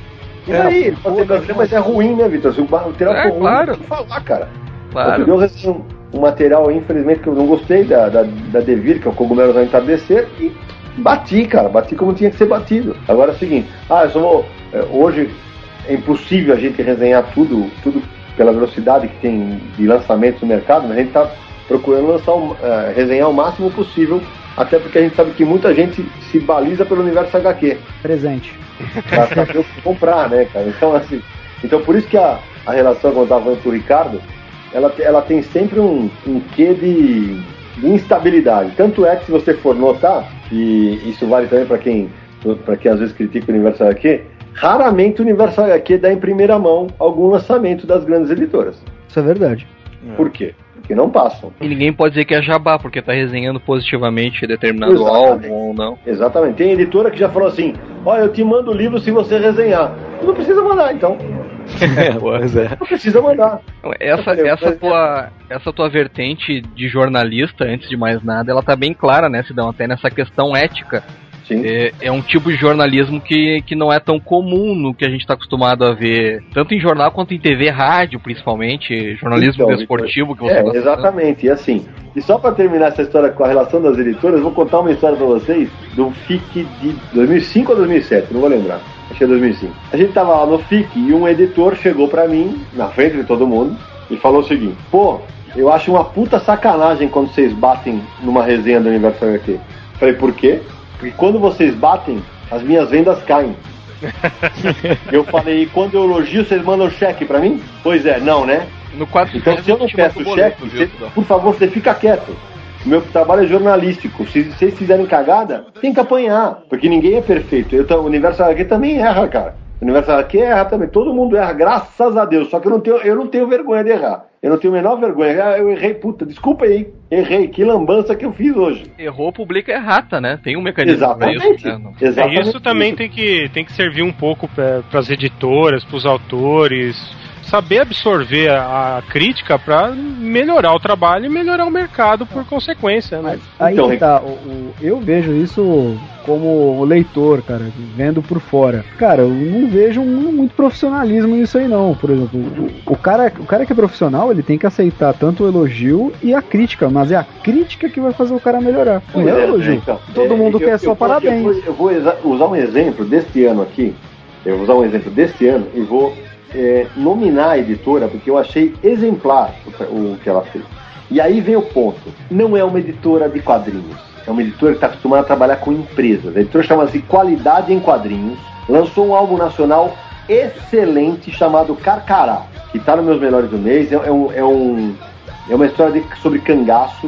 E daí? Ele pode ser brasileiro, mas é ruim, né, Vitor? Se o material É, for ruim, claro. tem que falar, cara. Claro. Eu recebi um, um material, infelizmente, que eu não gostei, da, da, da Devir, que é o Cogumelo ao Entardecer, e bati, cara. Bati como tinha que ser batido. Agora é o seguinte, ah, eu só vou... é, hoje é impossível a gente resenhar tudo, tudo pela velocidade que tem de lançamentos no mercado, mas a gente está procurando lançar, é, resenhar o máximo possível, até porque a gente sabe que muita gente se baliza pelo universo HQ Presente. pra saber o que comprar, né, cara? Então, assim, então por isso que a, a relação, como eu estava falando com o Ricardo, ela, ela tem sempre um, um quê de, de instabilidade. Tanto é que se você for notar, e isso vale também para quem, para quem às vezes critica o Universo HQ, raramente o Universo HQ dá em primeira mão algum lançamento das grandes editoras. Isso é verdade. Por quê? Porque não passam. E ninguém pode dizer que é jabá, porque tá resenhando positivamente determinado Exatamente. álbum ou não. Exatamente. Tem editora que já falou assim: olha, eu te mando o livro se você resenhar. Tu não precisa mandar, então. pois é. Não precisa mandar. Então, Essa, essa, tua, essa tua vertente de jornalista, antes de mais nada, ela tá bem clara, né, Sidão? Até nessa questão ética. É, é um tipo de jornalismo que, que não é tão comum no que a gente está acostumado a ver, tanto em jornal quanto em TV, rádio, principalmente, jornalismo Então, desportivo que você É, gosta tanto. exatamente. E assim, e só para terminar essa história com a relação das editoras, vou contar uma história para vocês do FIC de 2005 ou 2007, não vou lembrar. Acho que é 2005. A gente tava lá no FIC e um editor chegou para mim, na frente de todo mundo, e falou o seguinte: pô, eu acho uma puta sacanagem quando vocês batem numa resenha do Universo HQ. Falei, por quê? Porque quando vocês batem, as minhas vendas caem. eu falei, e quando eu elogio, vocês mandam cheque pra mim? Pois é, não, né? No quadro Então, se eu não peço cheque, você- por favor, você fica quieto. O meu trabalho é jornalístico. Se vocês fizerem cagada, tem que apanhar. Porque ninguém é perfeito. Eu, o Universo HQ também erra, cara. O Universo HQ erra também. Todo mundo erra, graças a Deus. Só que eu não tenho, eu não tenho vergonha de errar. Eu não tenho a menor vergonha. Eu errei, puta, desculpa aí. Errei. Que lambança que eu fiz hoje. Errou, publica errata, né? Tem um mecanismo pra isso. Exatamente. Né? Não- É, Exatamente isso também isso. tem que, tem que servir um pouco para as editoras, para os autores, saber absorver a, a crítica para melhorar o trabalho e melhorar o mercado por consequência, né? Aí Então, tá, o, o- eu vejo isso como leitor, cara, vendo por fora. Cara, eu não vejo muito profissionalismo nisso aí não. Por exemplo, o, o cara, o cara que é profissional, ele tem que aceitar tanto o elogio e a crítica, mas é a crítica que vai fazer o cara melhorar. Não é o é, elogio. né, então. Todo É, mundo eu- quer eu só vou- parabéns. Eu vou, eu vou usar um exemplo deste ano aqui. Eu vou usar um exemplo deste ano e vou é, nominar a editora porque eu achei exemplar o, o que ela fez. E aí vem o ponto. Não é uma editora de quadrinhos. É uma editora que está acostumada a trabalhar com empresas. A editora chama-se Qualidade em Quadrinhos. Lançou um álbum nacional excelente chamado Carcará, que está nos meus melhores do mês. É, é um, é, um, é uma história de- sobre cangaço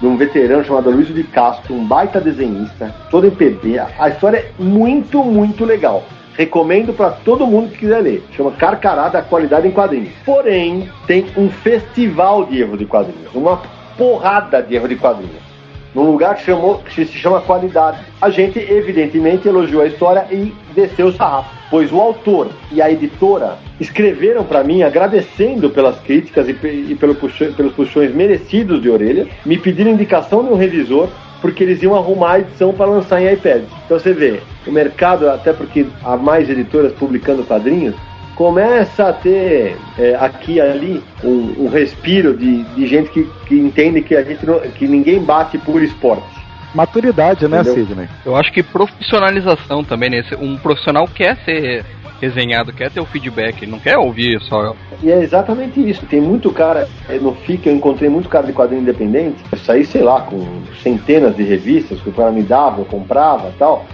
de um veterano chamado Luiz de Castro, um baita desenhista, todo em PB. A história é muito, muito legal. Recomendo para todo mundo que quiser ler. Chama Carcará da Qualidade em Quadrinhos. Porém, tem um festival de erro de quadrinhos, uma porrada de erro de quadrinhos. Num lugar que, chamou, que se chama Qualidade. A gente, evidentemente, elogiou a história e desceu o sarrafo. Pois o autor e a editora escreveram para mim agradecendo pelas críticas e, e pelo pelos puxões merecidos de orelha, me pediram indicação de um revisor porque eles iam arrumar a edição para lançar em iPad. Então você vê, o mercado, até porque há mais editoras publicando quadrinhos, começa a ter é, aqui e ali um, um respiro de, de gente que, que entende que, a gente não- que ninguém bate por esporte. Maturidade, né, Entendeu? Sidney? Eu acho que profissionalização também, né? Um profissional quer ser resenhado, quer ter o feedback, não quer ouvir só. E é exatamente isso. Tem muito cara, no FIC eu encontrei muito cara de quadrinho independente. Eu saí, sei lá, com centenas de revistas que o cara me dava, eu comprava tal.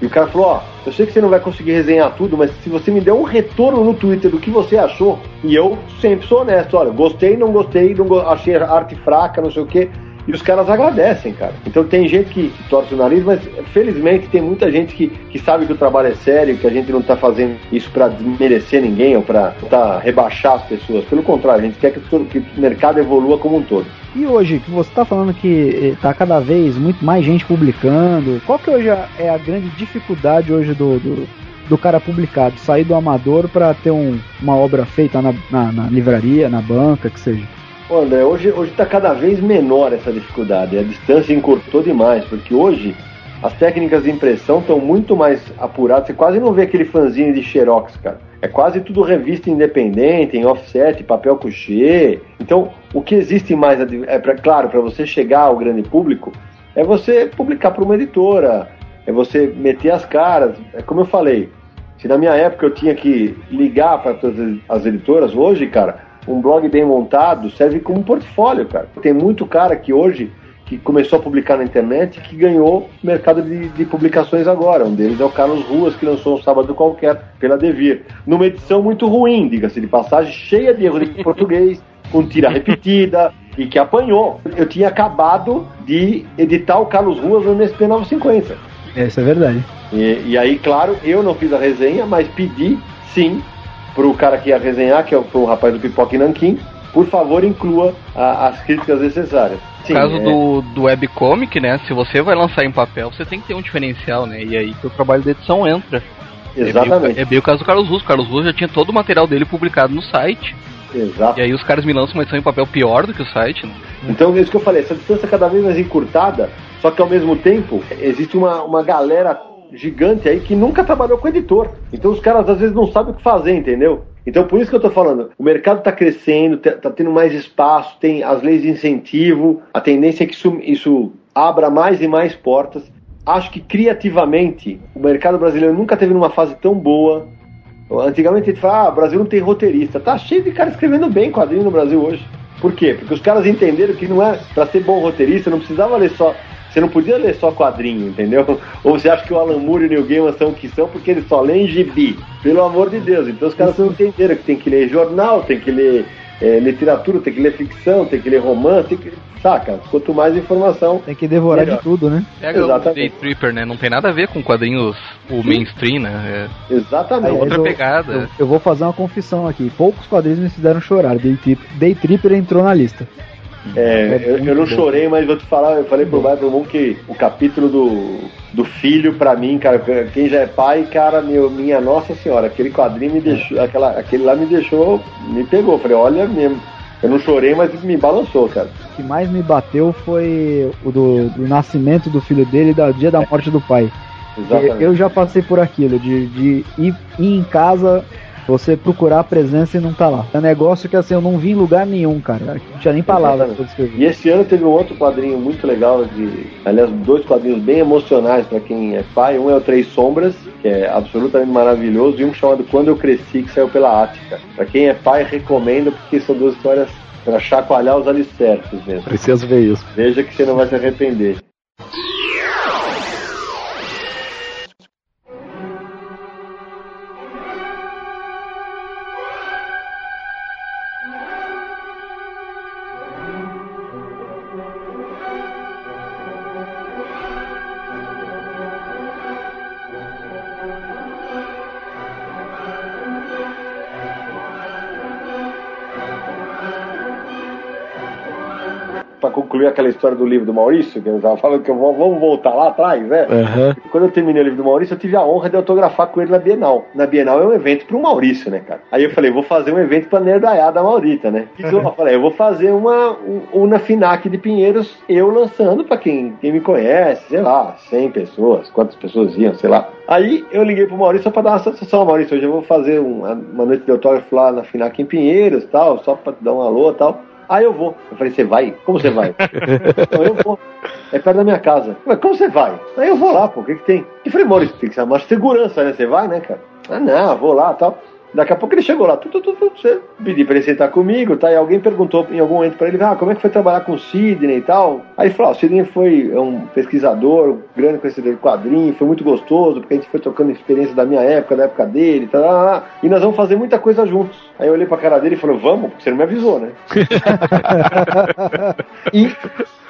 E o cara falou, ó, eu sei que você não vai conseguir resenhar tudo, mas se você me der um retorno no Twitter do que você achou, e eu sempre sou honesto, olha, gostei, não gostei, não go- achei arte fraca, não sei o quê. E os caras agradecem, cara. Então tem gente que torce o nariz, mas felizmente tem muita gente que, que sabe que o trabalho é sério, que a gente não tá fazendo isso pra desmerecer ninguém ou pra tá, rebaixar as pessoas. Pelo contrário, a gente quer que, que o mercado evolua como um todo. E hoje, que você está falando que está cada vez muito mais gente publicando, qual que hoje é a grande dificuldade hoje do, do, do cara publicado? Sair do amador para ter um- uma obra feita na, na- na livraria, na banca, que seja. André, hoje está cada vez menor essa dificuldade. A distância encurtou demais, porque hoje as técnicas de impressão estão muito mais apuradas. Você quase não vê aquele fanzine de xerox, cara. É quase tudo revista independente, em offset, papel couché. Então, o que existe mais, é pra, claro, para você chegar ao grande público, é você publicar para uma editora, é você meter as caras. É como eu falei, se na minha época eu tinha que ligar para todas as editoras, hoje, cara, um blog bem montado serve como portfólio, cara. Tem muito cara que hoje que começou a publicar na internet que ganhou mercado de, de publicações agora. Um deles é o Carlos Ruas, que lançou um sábado qualquer pela Devir. Numa edição muito ruim, diga-se de passagem, cheia de erros de português, com tira repetida e que apanhou. Eu tinha acabado de editar o Carlos Ruas no MSP 950. Isso é verdade. E, e aí, claro, eu não fiz a resenha, mas pedi, sim, pro cara que ia resenhar, que é o, pro rapaz do Pipoca e Nanquim, por favor, inclua a- as críticas necessárias. Sim, No caso é- do, do webcomic, né? Se você vai lançar em papel, você tem que ter um diferencial, né? E aí que o trabalho de edição entra. Exatamente. É bem, o- é bem o caso do Carlos Russo. O Carlos Russo já tinha todo o material dele publicado no site. Exato. E aí os caras me lançam uma edição em papel pior do que o site, né? Então, é isso que eu falei, essa distância cada vez mais encurtada, só que ao mesmo tempo existe uma, uma galera gigante aí que nunca trabalhou com editor. Então os caras às vezes não sabem o que fazer, entendeu? Então por isso que eu tô falando, o mercado está crescendo, te- tá tendo mais espaço, tem as leis de incentivo, a tendência é que isso, isso abra mais e mais portas. Acho que criativamente o mercado brasileiro nunca teve numa fase tão boa. Antigamente a gente fala, ah, o Brasil não tem roteirista. Tá cheio de cara escrevendo bem quadrinho no Brasil hoje. Por quê? Porque os caras entenderam que não é para ser bom roteirista, não precisava ler só. Você não podia ler só quadrinho, entendeu? Ou você acha que o Alan Moore e o Neil Gaiman são o que são porque eles só leem gibi? Pelo amor de Deus. Então os caras não entenderam que tem que ler jornal, tem que ler eh, literatura, tem que ler ficção, tem que ler romance, tem que. Saca? Quanto mais informação. Tem que devorar Melhor. de tudo, né? Pega o Exatamente. Day Tripper, né? Não tem nada a ver com quadrinhos, o mainstream, né? Exatamente. Aliás, outra eu- pegada. Eu, eu vou fazer uma confissão aqui. Poucos quadrinhos me fizeram chorar. Day, Trip, Day Tripper entrou na lista. É, eu, eu não chorei, mas vou te falar, eu falei pro Vai pro mundo que o capítulo do, do filho, pra mim, cara, quem já é pai, cara, meu, minha nossa senhora, aquele quadrinho me deixou, aquela, aquele lá me deixou, me pegou. Falei, olha mesmo. Eu não chorei, mas me balançou, cara. O que mais me bateu foi o do, do nascimento do filho dele e do dia da morte do pai. Exatamente. Eu já passei por aquilo, de, de ir, ir em casa, você procurar a presença e não tá lá. É um negócio que assim, eu não vi em lugar nenhum, cara. Não tinha nem palavras pra descrever. E esse ano teve um outro quadrinho muito legal, de, aliás, dois quadrinhos bem emocionais pra quem é pai. Um é o Três Sombras, que é absolutamente maravilhoso, e um chamado Quando Eu Cresci, que saiu pela Ática. Pra quem é pai, recomendo, porque são duas histórias pra chacoalhar os alicerces mesmo. Preciso ver isso. Veja que você não vai se arrepender. Pra concluir aquela história do livro do Maurício, que eu tava falando que eu vou, vamos voltar lá atrás, né? Aham. Quando eu terminei o livro do Maurício, eu tive a honra de autografar com ele na Bienal. Na Bienal é um evento pro Maurício, né, cara? Aí eu falei, vou fazer um evento pra nerdaiada da Maurita, né? O que que eu falei? Eu vou fazer uma, um, um na FINAC de Pinheiros, eu lançando pra quem, quem me conhece, sei lá, 100 pessoas, quantas pessoas iam, sei lá. Aí eu liguei pro Maurício só pra dar uma satisfação, Maurício, hoje eu vou fazer uma, uma noite de autógrafo lá na FINAC em Pinheiros, tal, só pra dar um alô e tal. Aí eu vou. Eu falei, você vai? Como você vai? Eu vou. É perto da minha casa. Mas como você vai? Aí eu vou lá, pô, o que que tem? Eu falei, Maurício, tem que uma segurança, né? Você vai, né, cara? Ah, não, vou lá tal. Daqui a pouco ele chegou lá, tu, tu, tu, tu, você pedi pra ele sentar comigo, tá? E alguém perguntou em algum momento pra ele, ah, como é que foi trabalhar com o Sidney e tal? Aí ele falou, ah, o Sidney foi um pesquisador, grande conhecedor de quadrinho, foi muito gostoso, porque a gente foi trocando experiência da minha época, da época dele, tá, e nós vamos fazer muita coisa juntos. Aí eu olhei pra cara dele e falei, vamos, porque você não me avisou, né? e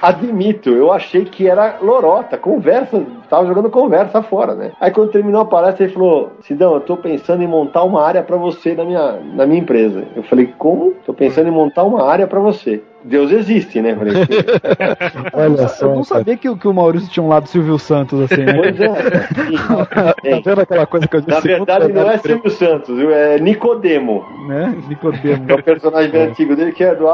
admito, eu achei que era lorota, conversa, tava jogando conversa fora, né? Aí quando terminou a palestra, ele falou: Sidão, eu tô pensando em montar uma área pra você na minha, na minha empresa. Eu falei: Como? Tô pensando em montar uma área pra você. Deus existe, né? Eu falei, Olha só. Eu não sabia que, o- que o Maurício tinha um lado Silvio Santos, assim, né? Pois é. Tá vendo aquela coisa que eu disse? Na verdade, não é Silvio Santos, viu? é Nicodemo. né? Nicodemo. É o personagem bem antigo dele que é do,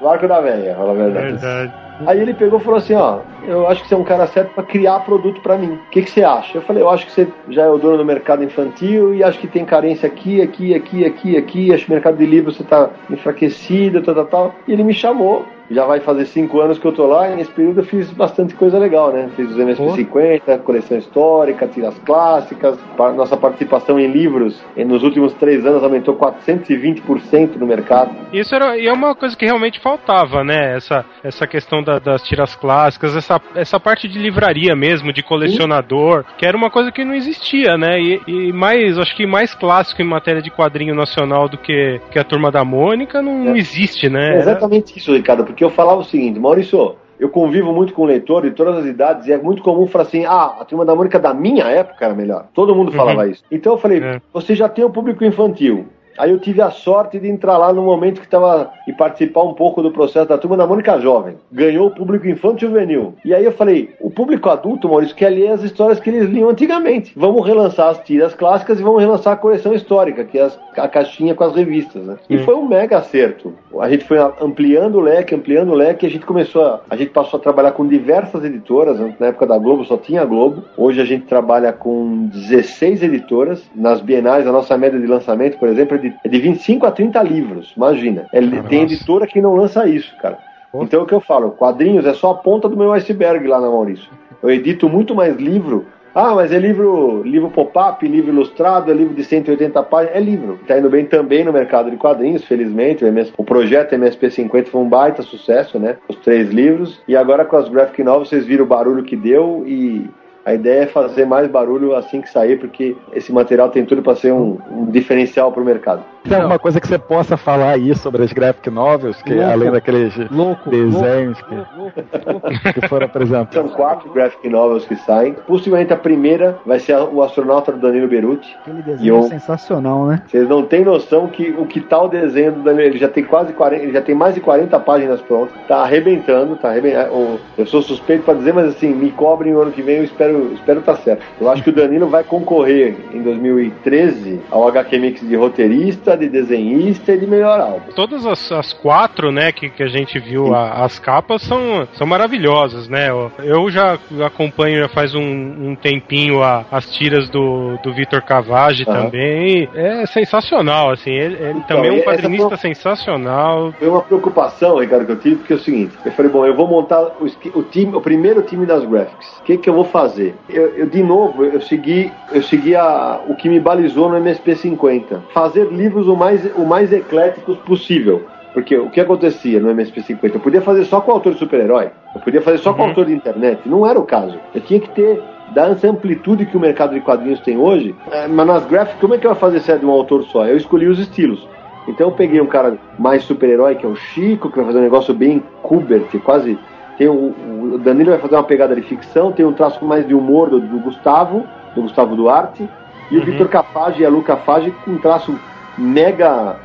do Arco da Velha, fala a verdade. Verdade. Aí ele pegou e falou assim, ó, eu acho que você é um cara certo pra criar produto pra mim. O que, que você acha? Eu falei, eu acho que você já é o dono do mercado infantil e acho que tem carência aqui, aqui, aqui, aqui, aqui. Acho que o mercado de livros você tá enfraquecido, tal, tal, tal. E ele me chamou. Já vai fazer cinco anos que eu tô lá e nesse período eu fiz bastante coisa legal, né? Fiz os MSP50, coleção histórica, tiras clássicas. Nossa participação em livros nos últimos três anos aumentou 420% no mercado. Isso era, e é uma coisa que realmente faltava, né? Essa, essa questão da- das tiras clássicas, essa, essa parte de livraria mesmo, de colecionador, que era uma coisa que não existia, né? E, e mais, acho que mais clássico em matéria de quadrinho nacional do que, que a Turma da Mônica não, não existe, né? É exatamente isso, Ricardo, porque eu falava o seguinte, Maurício, eu convivo muito com leitor de todas as idades e é muito comum falar assim: ah, a turma da Mônica da minha época era melhor. Todo mundo falava Uhum. isso. Então eu falei: É. você já tem o público infantil. Aí eu tive a sorte de entrar lá no momento que estava e participar um pouco do processo da turma da Mônica Jovem. Ganhou o público infantil juvenil. E aí eu falei: o público adulto, Maurício, quer ler as histórias que eles liam antigamente. Vamos relançar as tiras clássicas e vamos relançar a coleção histórica, que é as- a caixinha com as revistas. Né? E foi um mega acerto. A gente foi ampliando o leque, ampliando o leque, e a gente começou a, a gente passou a trabalhar com diversas editoras. Na época da Globo só tinha a Globo. Hoje a gente trabalha com 16 editoras. Nas bienais, a nossa média de lançamento, por exemplo, é de, é de 25 a 30 livros. Imagina. É, tem editora que não lança isso, cara. Então é o que eu falo, quadrinhos é só a ponta do meu iceberg lá na Maurício. Eu edito muito mais livro. Ah, mas é livro, livro pop-up, livro ilustrado, é livro de 180 páginas, é livro. Tá indo bem também no mercado de quadrinhos, felizmente. O, MS o projeto MSP50 foi um baita sucesso, né? Os três livros. E agora com as graphic novels vocês viram o barulho que deu e a ideia é fazer mais barulho assim que sair, porque esse material tem tudo para ser um, um diferencial para o mercado. Tem alguma coisa que você possa falar aí sobre as graphic novels, que Louco. além daqueles Louco, desenhos que, que foram apresentados? São quatro graphic novels que saem. Possivelmente a primeira vai ser o astronauta do Danilo Beruti. Aquele E desenho eu- sensacional, né? Vocês não têm noção que o que tá o desenho do Danilo, ele já tem quase 40, ele já tem mais de 40 páginas prontas, tá arrebentando, tá arrebentando. Eu sou suspeito para dizer, mas assim, me cobrem o ano que vem, eu espero, espero tá certo. Eu acho que o Danilo vai concorrer em 2013 ao HQ Mix de roteirista, de desenhista e de melhor álbum. Todas as, as quatro, né, que, que a gente viu, a- as capas são, são maravilhosas, né? Eu- já acompanho já faz um, um tempinho a- as tiras do, do Vitor Cavage Aham. também. É sensacional, assim. Ele, ele Então, também é um quadrinista sensacional. Foi uma preocupação, Ricardo, que eu tive, porque é o seguinte: eu falei, bom, eu vou montar o, o time, o primeiro time das graphics. O que, que eu vou fazer? Eu, eu, de novo, eu segui, eu segui a, o que me balizou no MSP 50. Fazer livros o mais, o mais ecléticos possível. Porque o que acontecia no MSP 50? Eu podia fazer só com autor de super-herói, eu podia fazer só com Uhum. autor de internet. Não era o caso. Eu tinha que ter dar essa amplitude que o mercado de quadrinhos tem hoje. Eh, Mas nas graphics, como é que eu vou fazer se é de um autor só? Eu escolhi os estilos. Então eu peguei um cara mais super-herói, que é o Chico, que vai fazer um negócio bem Kubert, quase. Tem o, o Danilo vai fazer uma pegada de ficção, tem um traço mais de humor do, do Gustavo, do Gustavo Duarte, e o Uhum. Vitor Cafage e a Lu Cafage com um traço mega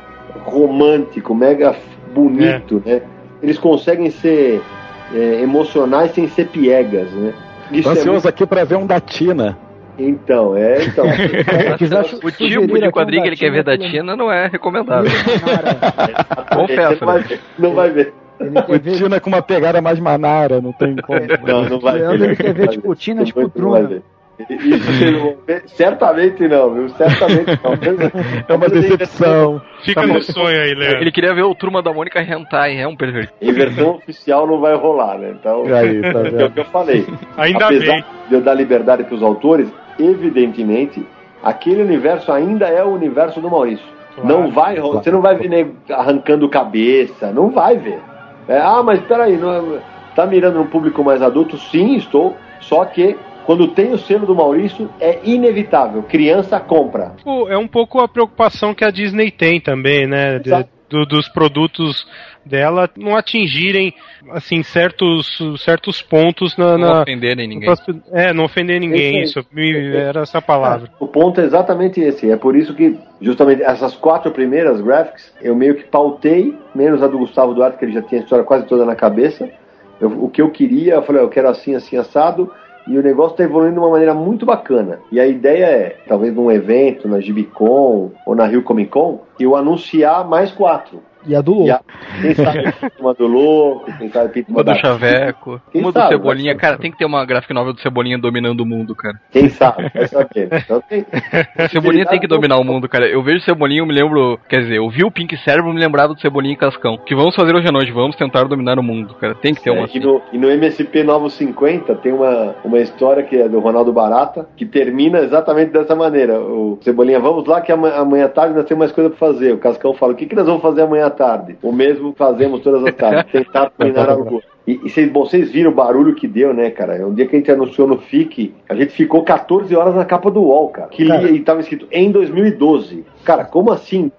romântico, mega bonito, né? Eles conseguem ser é, emocionais sem ser piegas, né? Tô Isso é ansioso muito- aqui pra ver um da Tina. Então, é, então. O tipo de quadrinho que ele quer ver da Tina não é recomendável. Você Confesso. não vai né? ver. Não vai ver. O Tina com uma pegada mais manara, não tem como. Não, não vai Leandro, ver. ele quer ver, tipo, Tina, Não tipo, vai Truman. ver. Isso vocês não vão ver. Certamente não, viu? Certamente não. É uma decepção. Fica no sonho aí, Leandro. Ele queria ver o Turma da Mônica Hentai, é um perfeito. Em versão oficial não vai rolar, né? Então, E aí, tá é o que eu falei. Ainda Apesar bem. de eu dar liberdade para os autores, evidentemente, aquele universo ainda é o universo do Maurício. Claro. Não vai, você não vai ver arrancando cabeça, não vai ver. É, ah, mas peraí, não, é- tá mirando um público mais adulto? Sim, estou. Só que quando tem o selo do Maurício, é inevitável. Criança compra. É um pouco a preocupação que a Disney tem também, né? Exato. Do- dos produtos dela não atingirem assim certos certos pontos na, Não ofenderem ninguém. É, não ofender ninguém, Isso isso, me- era essa palavra. O ponto é exatamente esse. É por isso que, justamente, essas quatro primeiras graphics, eu meio que pautei, menos a do Gustavo Duarte, que ele já tinha a história quase toda na cabeça. Eu- o que eu queria, eu falei, eu quero assim, assim, assado. E o negócio está evoluindo de uma maneira muito bacana. E a ideia é, talvez num evento, na Gibicon ou na Rio Comic Con, eu anunciar mais quatro. E a do louco. A- quem sabe uma do louco, quem sabe Uma do Chaveco, Quem uma do sabe, Cebolinha. né? Cara, tem que ter uma graphic novel do Cebolinha dominando o mundo, cara. Quem sabe, vai saber. Então tem, O Cebolinha tem que dominar o mundo, cara. Eu vejo o Cebolinha, eu me lembro. Quer dizer, eu vi o Pink Cérebro me lembrava do Cebolinha e Cascão. Que vamos fazer hoje à noite, vamos tentar dominar o mundo, cara. Tem que ter uma É, e, no, e no MSP Novo 50 tem uma, uma história que é do Ronaldo Barata, que termina exatamente dessa maneira. O Cebolinha, vamos lá que ama- amanhã à tarde nós temos mais coisa pra fazer. O Cascão fala, o que, que nós vamos fazer amanhã à tarde? O mesmo fazemos todas as tardes, tentar dominar a lua. E, e vocês, bom, vocês viram o barulho que deu, né, cara? Um dia que a gente anunciou no FIC, a gente ficou 14 horas na capa do UOL, cara. Que Cara. lia e tava escrito em 2012. Cara, como assim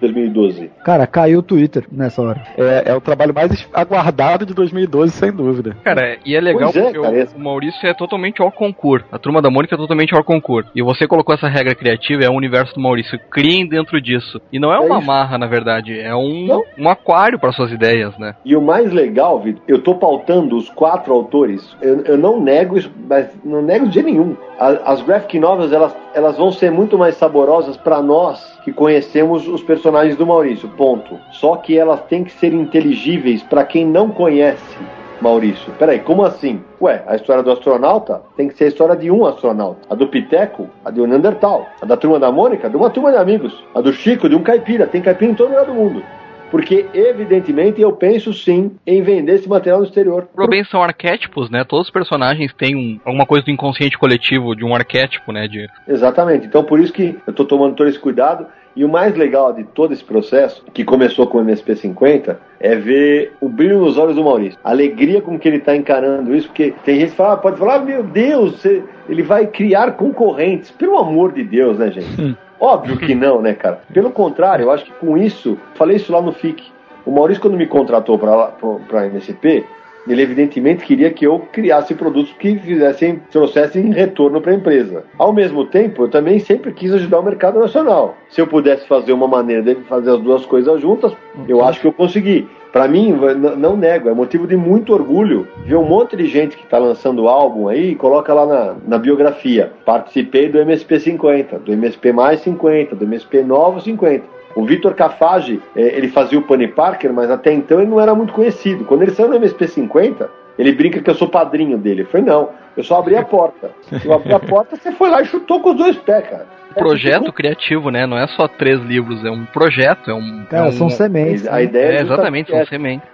2012? Cara, caiu o Twitter nessa hora. É, é o trabalho mais aguardado de 2012, sem dúvida. Cara, e é legal Pois é, porque cara, o, o Maurício é totalmente ao concurso. A turma da Mônica é totalmente ao concurso. E você colocou essa regra criativa, é o universo do Maurício. Criem dentro disso. E não é É uma isso. marra, na verdade. É um, Não. um aquário para suas ideias, né? E o mais legal, Vitor, eu tô pautando os quatro autores. Eu, eu não nego isso, mas não nego de jeito nenhum. A- As graphic novels, elas, elas vão ser muito mais saborosas para nós que conhecemos os personagens do Maurício, ponto. Só que elas têm que ser inteligíveis para quem não conhece Maurício. Peraí, como assim? Ué, a história do astronauta tem que ser a história de um astronauta. A do Piteco, a de um Neandertal. A da turma da Mônica, de uma turma de amigos. A do Chico, de um caipira. Tem caipira em todo lugar do mundo. Porque, evidentemente, eu penso sim em vender esse material no exterior. Bem são arquétipos, né? Todos os personagens têm um, alguma coisa do inconsciente coletivo, de um arquétipo, né? De, Exatamente. Então, por isso que eu estou tomando todo esse cuidado. E o mais legal de todo esse processo, que começou com o MSP50, é ver o brilho nos olhos do Maurício. A alegria com que ele está encarando isso, porque tem gente que fala, pode falar, ah, meu Deus, ele vai criar concorrentes. Pelo amor de Deus, né, gente? Óbvio que não, né, cara? Pelo contrário, eu acho que com isso, falei isso lá no FIC. O Maurício, quando me contratou para a MSP, ele evidentemente queria que eu criasse produtos que fizessem, trouxessem retorno para a empresa. Ao mesmo tempo, eu também sempre quis ajudar o mercado nacional. Se eu pudesse fazer uma maneira de fazer as duas coisas juntas, eu acho que eu consegui. Para mim, não nego, é motivo de muito orgulho ver um monte de gente que está lançando álbum aí e coloca lá na, na biografia. Participei do MSP 50, do MSP mais 50, do MSP novo 50. O Vitor Cafage, eh, ele fazia o Pony Parker, mas até então ele não era muito conhecido. Quando ele saiu no MSP 50, ele brinca que eu sou padrinho dele. Eu falei, não, eu só abri a porta. Eu abri a porta, você foi lá e chutou com os dois pés, cara. projeto criativo, né? Não é só três livros, é um projeto, é um. Cara, é um- são sementes. A né? ideia É, é exatamente, são sementes.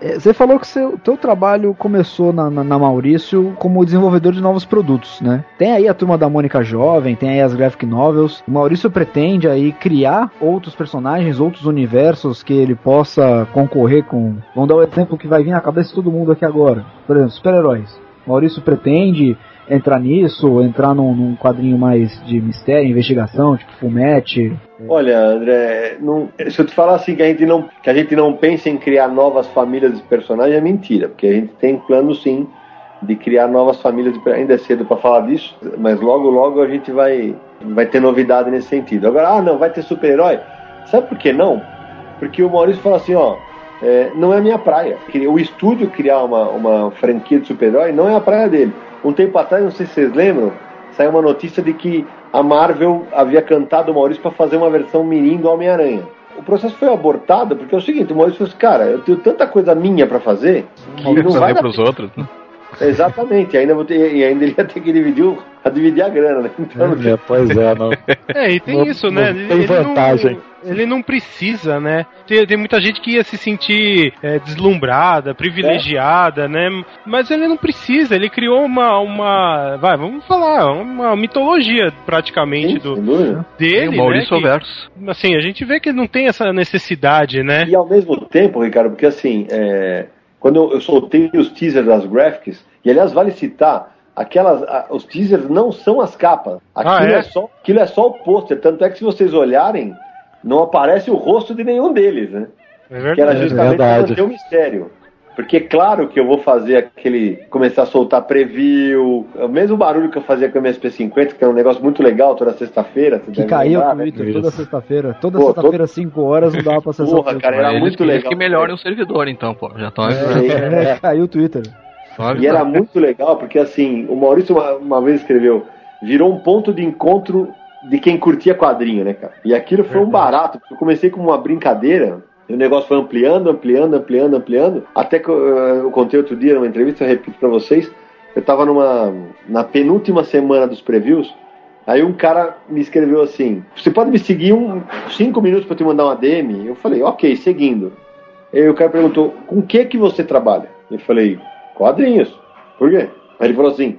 É, Você falou que seu teu trabalho começou na, na, na Maurício como desenvolvedor de novos produtos, né? Tem aí a turma da Mônica Jovem, tem aí as graphic novels. O Maurício pretende aí criar outros personagens, outros universos que ele possa concorrer com. Vamos dar o exemplo que vai vir na cabeça de todo mundo aqui agora. Por exemplo, super-heróis. Maurício pretende entrar nisso, entrar num, num quadrinho mais de mistério, investigação, tipo Fumete. Olha, André, não- se eu te falar assim que a, gente não, que a gente não pensa em criar novas famílias de personagens, é mentira, porque a gente tem plano sim de criar novas famílias, de, ainda é cedo para falar disso, mas logo, logo a gente vai, vai ter novidade nesse sentido. Agora, ah, não, vai ter super-herói. Sabe por que não? Porque o Maurício fala assim, ó, é, não é minha praia. O estúdio criar uma, uma franquia de super-herói não é a praia dele. Um tempo atrás, não sei se vocês lembram, saiu uma notícia de que a Marvel havia cantado o Maurício para fazer uma versão mirim do Homem-Aranha. O processo foi abortado porque é o seguinte, o Maurício falou assim, cara, eu tenho tanta coisa minha para fazer que não vai dar pros outros. né? Exatamente, ainda vou ter, e ainda ele ia ter que dividir, o- a dividir a grana, né? Então, É, pois é, não. É, e tem Não- isso, não né? tem vantagem. Não, ele não precisa, né? Tem, tem muita gente que ia se sentir é, deslumbrada, privilegiada, né? Mas ele não precisa, ele criou uma, uma. Vai, vamos falar, uma mitologia praticamente Sim, do, dele. Tem o Maurício né? que- Verso. assim, a gente vê que ele não tem essa necessidade, né? E ao mesmo tempo, Ricardo, porque assim, é, quando eu, eu soltei os teasers das graphics, e aliás vale citar, aquelas, os teasers não são as capas. Aquilo, Ah, é? é? só, aquilo é só o pôster. Tanto é que se vocês olharem, não aparece o rosto de nenhum deles, né? É Que era verdade. justamente verdade. manter o mistério. Porque claro que eu vou fazer aquele. começar a soltar preview, o mesmo barulho que eu fazia com a MSP50, que é um negócio muito legal toda sexta-feira. Que lembrar, o né? Twitter toda sexta-feira. Toda sexta-feira, 5 horas, não dava pra acessar Porra, cara, era eles, muito eles legal. que melhorem o servidor, então, pô. Já estão É, caiu o Twitter. E era muito legal, porque assim, o Maurício uma, uma vez escreveu, virou um ponto de encontro de quem curtia quadrinho, né, cara? E aquilo foi um barato, porque eu comecei como uma brincadeira, e o negócio foi ampliando, ampliando, ampliando, ampliando, até que eu, eu contei outro dia numa entrevista, eu repito pra vocês, eu tava numa, na penúltima semana dos previews, aí um cara me escreveu assim, você pode me seguir um, cinco minutos pra eu te mandar uma DM? Eu falei, ok, seguindo. Aí o cara perguntou, com que que você trabalha? Eu falei, quadrinhos. Por quê? Aí ele falou assim,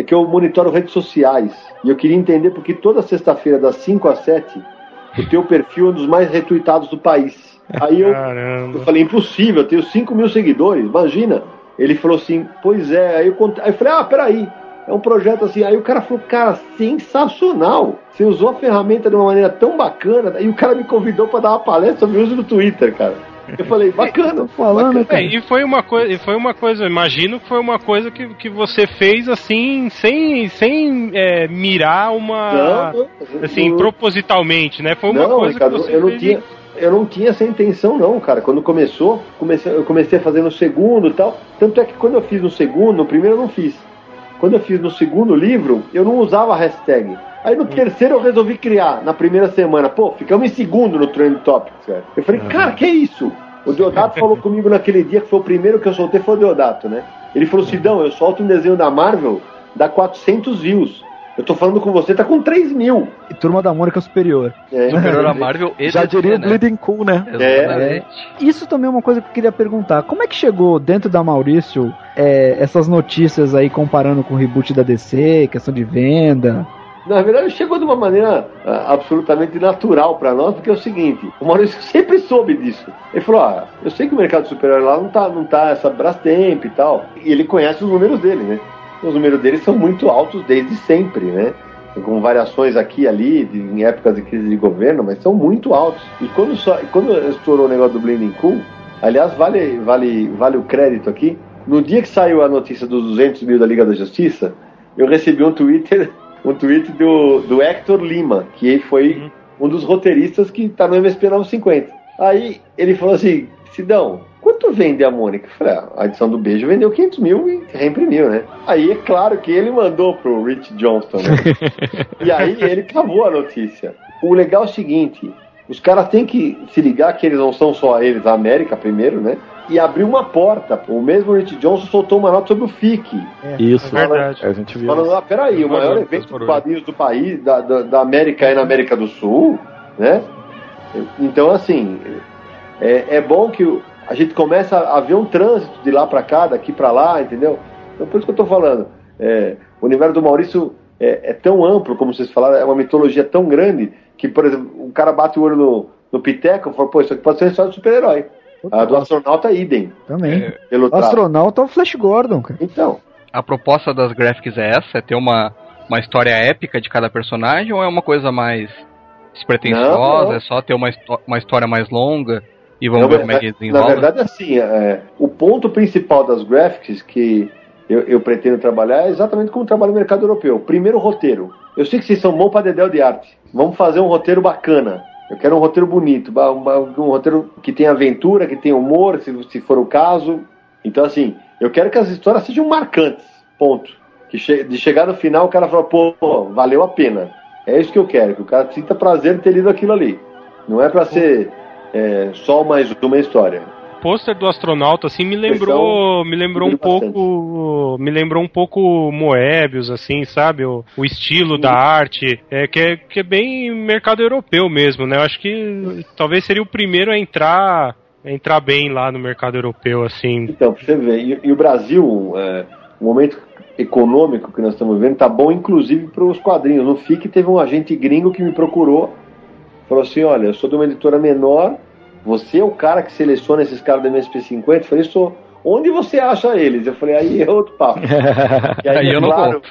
é que eu monitoro redes sociais e eu queria entender porque toda sexta-feira, das 5 às 7, o teu perfil é um dos mais retuitados do país. Aí eu, eu falei, impossível, eu tenho 5 mil seguidores, imagina. Ele falou assim, pois é, aí eu, cont... aí eu falei, ah, peraí, é um projeto assim. Aí o cara falou, cara, sensacional. Você usou a ferramenta de uma maneira tão bacana. E o cara me convidou para dar uma palestra sobre o uso do Twitter, cara. Eu falei, bacana. falando, bacana. É, e foi uma coisa, e foi uma coisa, imagino que foi uma coisa que, que você fez assim, sem, sem é, mirar uma. Não, não, assim, não. propositalmente, né? Foi uma não, coisa Ricardo, que você eu não fez. tinha. Eu não tinha essa intenção, não, cara. Quando começou, comecei, eu comecei a fazer no segundo e tal. Tanto é que quando eu fiz no segundo, no primeiro eu não fiz. Quando eu fiz no segundo livro, eu não usava a hashtag. Aí no terceiro eu resolvi criar, na primeira semana. Pô, ficamos em segundo no Trend Topics, cara. Eu falei, cara, que é isso? O Deodato falou comigo naquele dia que foi o primeiro que eu soltei, foi o Deodato, né? Ele falou, Sidão, eu solto um desenho da Marvel, dá 400 views. Eu tô falando com você, tá com 3 mil. E Turma da Mônica Superior. É, Superior a Marvel e Já diria o né? Bleeding Cool, né? Exatamente. Isso também é uma coisa que eu queria perguntar. Como é que chegou dentro da Maurício é, essas notícias aí comparando com o reboot da DC, questão de venda? Na verdade, chegou de uma maneira ah, absolutamente natural para nós, porque é o seguinte: o Maurício sempre soube disso. Ele falou: ah, eu sei que o mercado superior lá não tá, não tá essa Brastemp e tal. E ele conhece os números dele, né? Os números dele são muito altos desde sempre, né? Com variações aqui e ali, de- em épocas de crise de governo, mas são muito altos. E quando, só, quando estourou o negócio do Blending Cool, aliás, vale, vale, vale o crédito aqui. No dia que saiu a notícia dos 200 mil da Liga da Justiça, eu recebi um Twitter, um tweet do, do Hector Lima, que foi um dos roteiristas que tá no MSP 950. Aí ele falou assim, Sidão, quanto vende a Mônica? Eu falei, ah, a edição do Beijo vendeu 500 mil e reimprimiu, né? Aí é claro que ele mandou pro Rich Johnston, né? e aí ele cavou a notícia. O legal é o seguinte, os caras têm que se ligar que eles não são só eles, a América primeiro, né? E abrir uma porta. O mesmo Rich Johnson soltou uma nota sobre o FIC. Isso, É verdade. a gente viu. Falando, ah, peraí, o maior evento de quadrinhos do país, da, da, da América é na América do Sul, né? Então, assim, é, é bom que o- a gente começa a ver um trânsito de lá pra cá, daqui pra lá, entendeu? Então, por isso que eu tô falando. é, o universo do Maurício é, é tão amplo, como vocês falaram, é uma mitologia tão grande, que, por exemplo, o cara bate o olho no, no Piteco e fala, pô, isso aqui pode ser uma história de super-herói. A do astronauta, idem. Também. Pelo O astronauta é o Flash Gordon, cara. Então, A proposta das graphics é essa? É ter uma, uma história épica de cada personagem ou é uma coisa mais despretensiosa? Não, não. É só ter uma, uma história mais longa e vamos ver como é que desenrola? Na verdade, assim, é, o ponto principal das graphics que eu, eu pretendo trabalhar é exatamente como trabalho no mercado europeu. Primeiro, roteiro. Eu sei que vocês são bons para dedéu de arte. Vamos fazer um roteiro bacana. Eu quero um roteiro bonito, um roteiro que tenha aventura, que tenha humor, se, for o caso. Então, assim, eu quero que as histórias sejam marcantes. Ponto. Que de chegar no final, o cara fala, pô, valeu a pena. É isso que eu quero, que o cara sinta prazer de ter lido aquilo ali. Não é para ser é, só mais uma história. O pôster do astronauta assim me lembrou, me lembrou um pouco, me lembrou um pouco Moebius assim, sabe? O, o estilo da arte, é que é que é bem mercado europeu mesmo, né? Eu acho que talvez seria o primeiro a entrar entrar bem lá no mercado europeu assim. Então, pra você ver, e, e o Brasil, é, o momento econômico que nós estamos vivendo, tá bom inclusive para os quadrinhos. No FIC teve um agente gringo que me procurou, falou assim, olha, eu sou de uma editora menor, você é o cara que seleciona esses caras da MSP50? Eu falei, sou. Onde você acha eles? Eu falei, aí é outro papo. E Aí é eu não claro.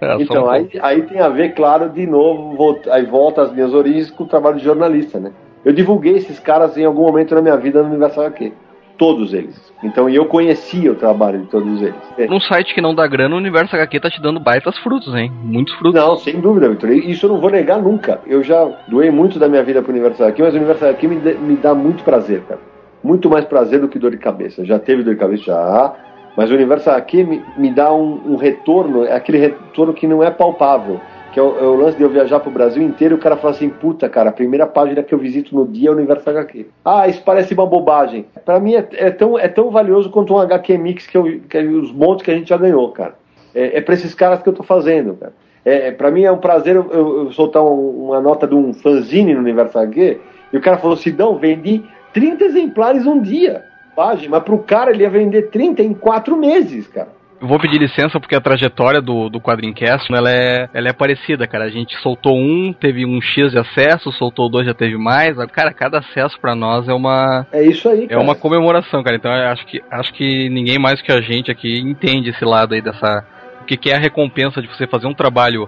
É, então, um aí, aí tem a ver, claro, de novo, volta, aí volta às minhas origens com o trabalho de jornalista, né? Eu divulguei esses caras em algum momento na minha vida no Universal HQ. Todos eles. Então, eu conhecia o trabalho de todos eles. É. Num site que não dá grana, o Universo HQ tá te dando baitas frutos, hein? Muitos frutos. Não, sem dúvida, Vitor. Isso eu não vou negar nunca. Eu já doei muito da minha vida pro Universal aqui, mas o Universal aqui me, me dá muito prazer, cara. Muito mais prazer do que dor de cabeça. Já teve dor de cabeça? Já. Mas o Universal aqui me, me dá um, um retorno, é aquele retorno que não é palpável. Que é o, é o lance de eu viajar pro Brasil inteiro e o cara fala assim: puta, cara, a primeira página que eu visito no dia é o Universal HQ. Ah, isso parece uma bobagem. Pra mim é, é tão, é tão valioso quanto um HQ Mix que, eu, que os montes que a gente já ganhou, cara. É, é pra esses caras que eu tô fazendo, cara. É, é, pra mim é um prazer eu, eu- soltar um- uma nota de um fanzine no Universal HQ e o cara falou: Sidão, vendi 30 exemplares um dia. Página, mas pro cara ele ia vender 30 em 4 meses, cara. Eu vou pedir licença porque a trajetória do, do Quadrincast ela é, ela é parecida, cara. A gente soltou um, teve um X de acesso, soltou dois, já teve mais. Cara, cada acesso pra nós é uma. É isso aí, É cara. uma comemoração, cara. Então eu acho que, acho que ninguém mais que a gente aqui entende esse lado aí dessa. O que, que é a recompensa de você fazer um trabalho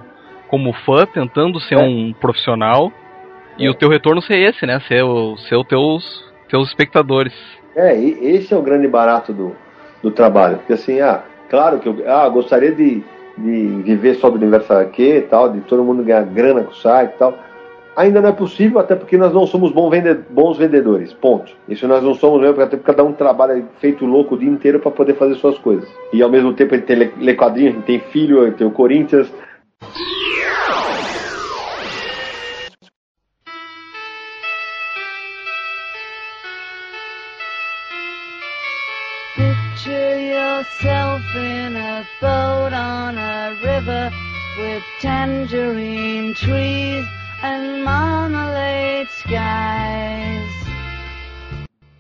como fã, tentando ser É. um profissional, e o teu retorno ser esse, né? Ser, o, ser os teus, teus espectadores. É, e esse é o grande barato do, do trabalho. Porque assim, ah, claro que eu ah, gostaria de, de viver só do Universal aqui e tal, de todo mundo ganhar grana com o site e tal. Ainda não é possível, até porque nós não somos bons vendedores. Ponto. Isso nós não somos mesmo, até porque cada um trabalha feito louco o dia inteiro para poder fazer suas coisas. E ao mesmo tempo a gente tem lê quadrinho, a gente tem filho, a gente tem o Corinthians. In a boat on a river with tangerine trees and marmalade skies.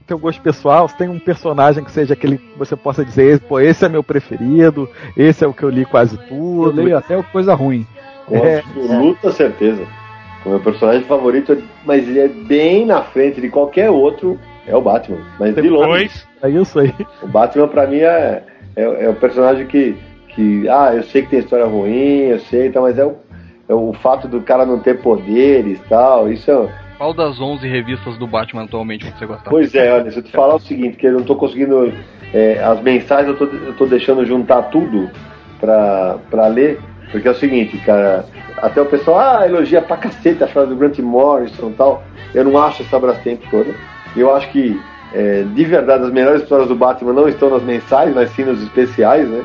Teu gosto pessoal, se tem um personagem que seja aquele que você possa dizer, pô, esse é meu preferido, esse é o que eu li quase Eu tudo. leio até o coisa ruim. Com É. absoluta certeza. O meu personagem favorito, mas ele é bem na frente de qualquer outro, é o Batman. Mas de longe. Depois, É isso aí. O Batman pra mim é, é, é o personagem que, que. Ah, eu sei que tem história ruim, eu sei, tá, mas é o, é o fato do cara não ter poderes e tal. Isso é. Qual das 11 revistas do Batman atualmente você gosta? Pois é, olha, se eu te falar o seguinte, que eu não tô conseguindo. é, as mensagens eu tô, eu tô deixando juntar tudo pra, pra ler, porque é o seguinte, cara. Até o pessoal, ah, elogia pra cacete a frase do Grant Morrison e tal. Eu não acho essa Brastemp toda. Eu acho que, é, de verdade, as melhores histórias do Batman não estão nas mensais, mas sim nos especiais, né?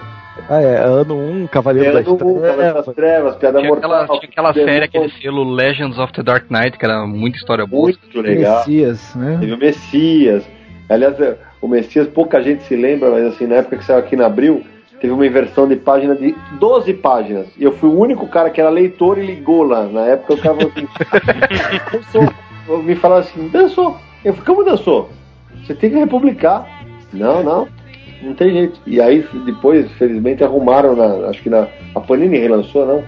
Ah, é, ano 1, um, Cavaleiro É, das ano um, Cavaleiro das Trevas. Trevas, Piada Tinha aquela, Mortal. tinha aquela série, aquele selo Legends of the Dark Knight, que era muita história boa. Muito legal. Messias, né? Teve o Messias. Aliás, é, o Messias, pouca gente se lembra, mas assim, na época que saiu aqui na Abril, teve uma inversão de página de 12 páginas. E eu fui o único cara que era leitor e ligou lá. Na época o cara falou assim, dançou. Eu me falaram assim, dançou. Eu falei, como dançou? Você tem que republicar. Não, não. Não tem jeito. E aí, depois, felizmente, arrumaram na. Acho que na. A Panini relançou, não?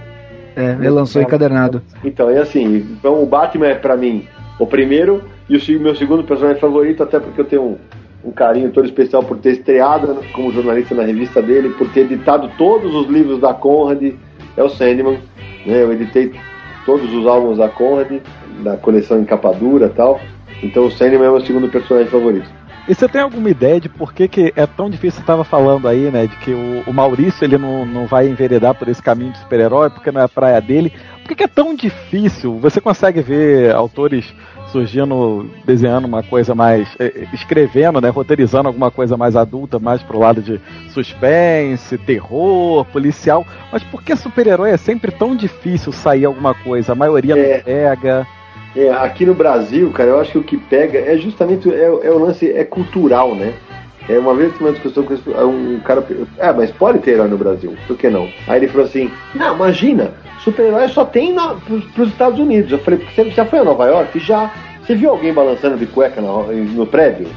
É, ele lançou encadernado. Então, é assim, então o Batman é pra mim o primeiro e o meu segundo personagem favorito, até porque eu tenho um, um carinho todo especial por ter estreado como jornalista na revista dele, por ter editado todos os livros da Conrad, é o Sandman, né? Eu editei todos os álbuns da Conrad, da coleção em capa dura e tal. Então o Sandman é o meu segundo personagem favorito. E você tem alguma ideia de por que, que é tão difícil? Você estava falando aí, né? De que o, o Maurício ele não, não vai enveredar por esse caminho de super-herói porque não é a praia dele. Por que, que é tão difícil? Você consegue ver autores surgindo, desenhando uma coisa mais. eh, escrevendo, né? Roteirizando alguma coisa mais adulta, mais pro lado de suspense, terror, policial. Mas por que super-herói é sempre tão difícil sair alguma coisa? A maioria É. não pega. É, aqui no Brasil, cara, eu acho que o que pega é justamente é, é o lance é cultural, né? É, uma vez uma discussão com um cara. É, mas pode ter herói no Brasil, por que não? Aí ele falou assim: Não, imagina, super-herói só tem na, pros, pros Estados Unidos. Eu falei: Você já foi a Nova York? Já. Você viu alguém balançando de cueca no, no prédio?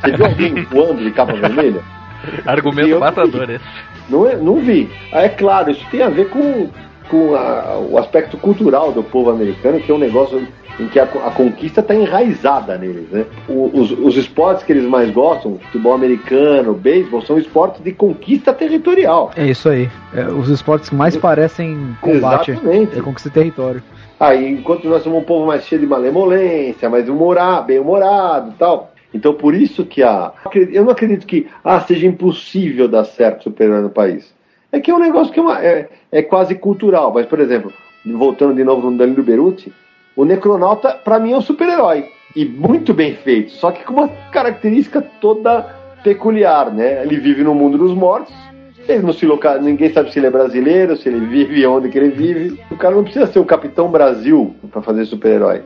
Você viu alguém voando de capa vermelha? Argumento matador esse. Não, é- não vi. Ah, é claro, isso tem a ver com, com a- o aspecto cultural do povo americano, que é um negócio. Em que a, a conquista está enraizada neles, né? O- os, os esportes que eles mais gostam, futebol americano, beisebol, são esportes de conquista territorial. É isso aí. É, os esportes que mais parecem combate. Exatamente. É conquista de território. Aí, enquanto nós somos um povo mais cheio de malemolência, mais humorado, bem humorado e tal. Então, por isso que a. Eu não acredito que ah, seja impossível dar certo super-herói no país. É que é um negócio que é, uma- é- é quase cultural. Mas, por exemplo, voltando de novo no Danilo Beruti, o Necronauta, pra mim, é um super-herói. E muito bem feito. Só que com uma característica toda peculiar, né? Ele vive no mundo dos mortos. Ele não se loca... Ninguém sabe se ele é brasileiro, se ele vive onde que ele vive. O cara não precisa ser o Capitão Brasil pra fazer super-herói.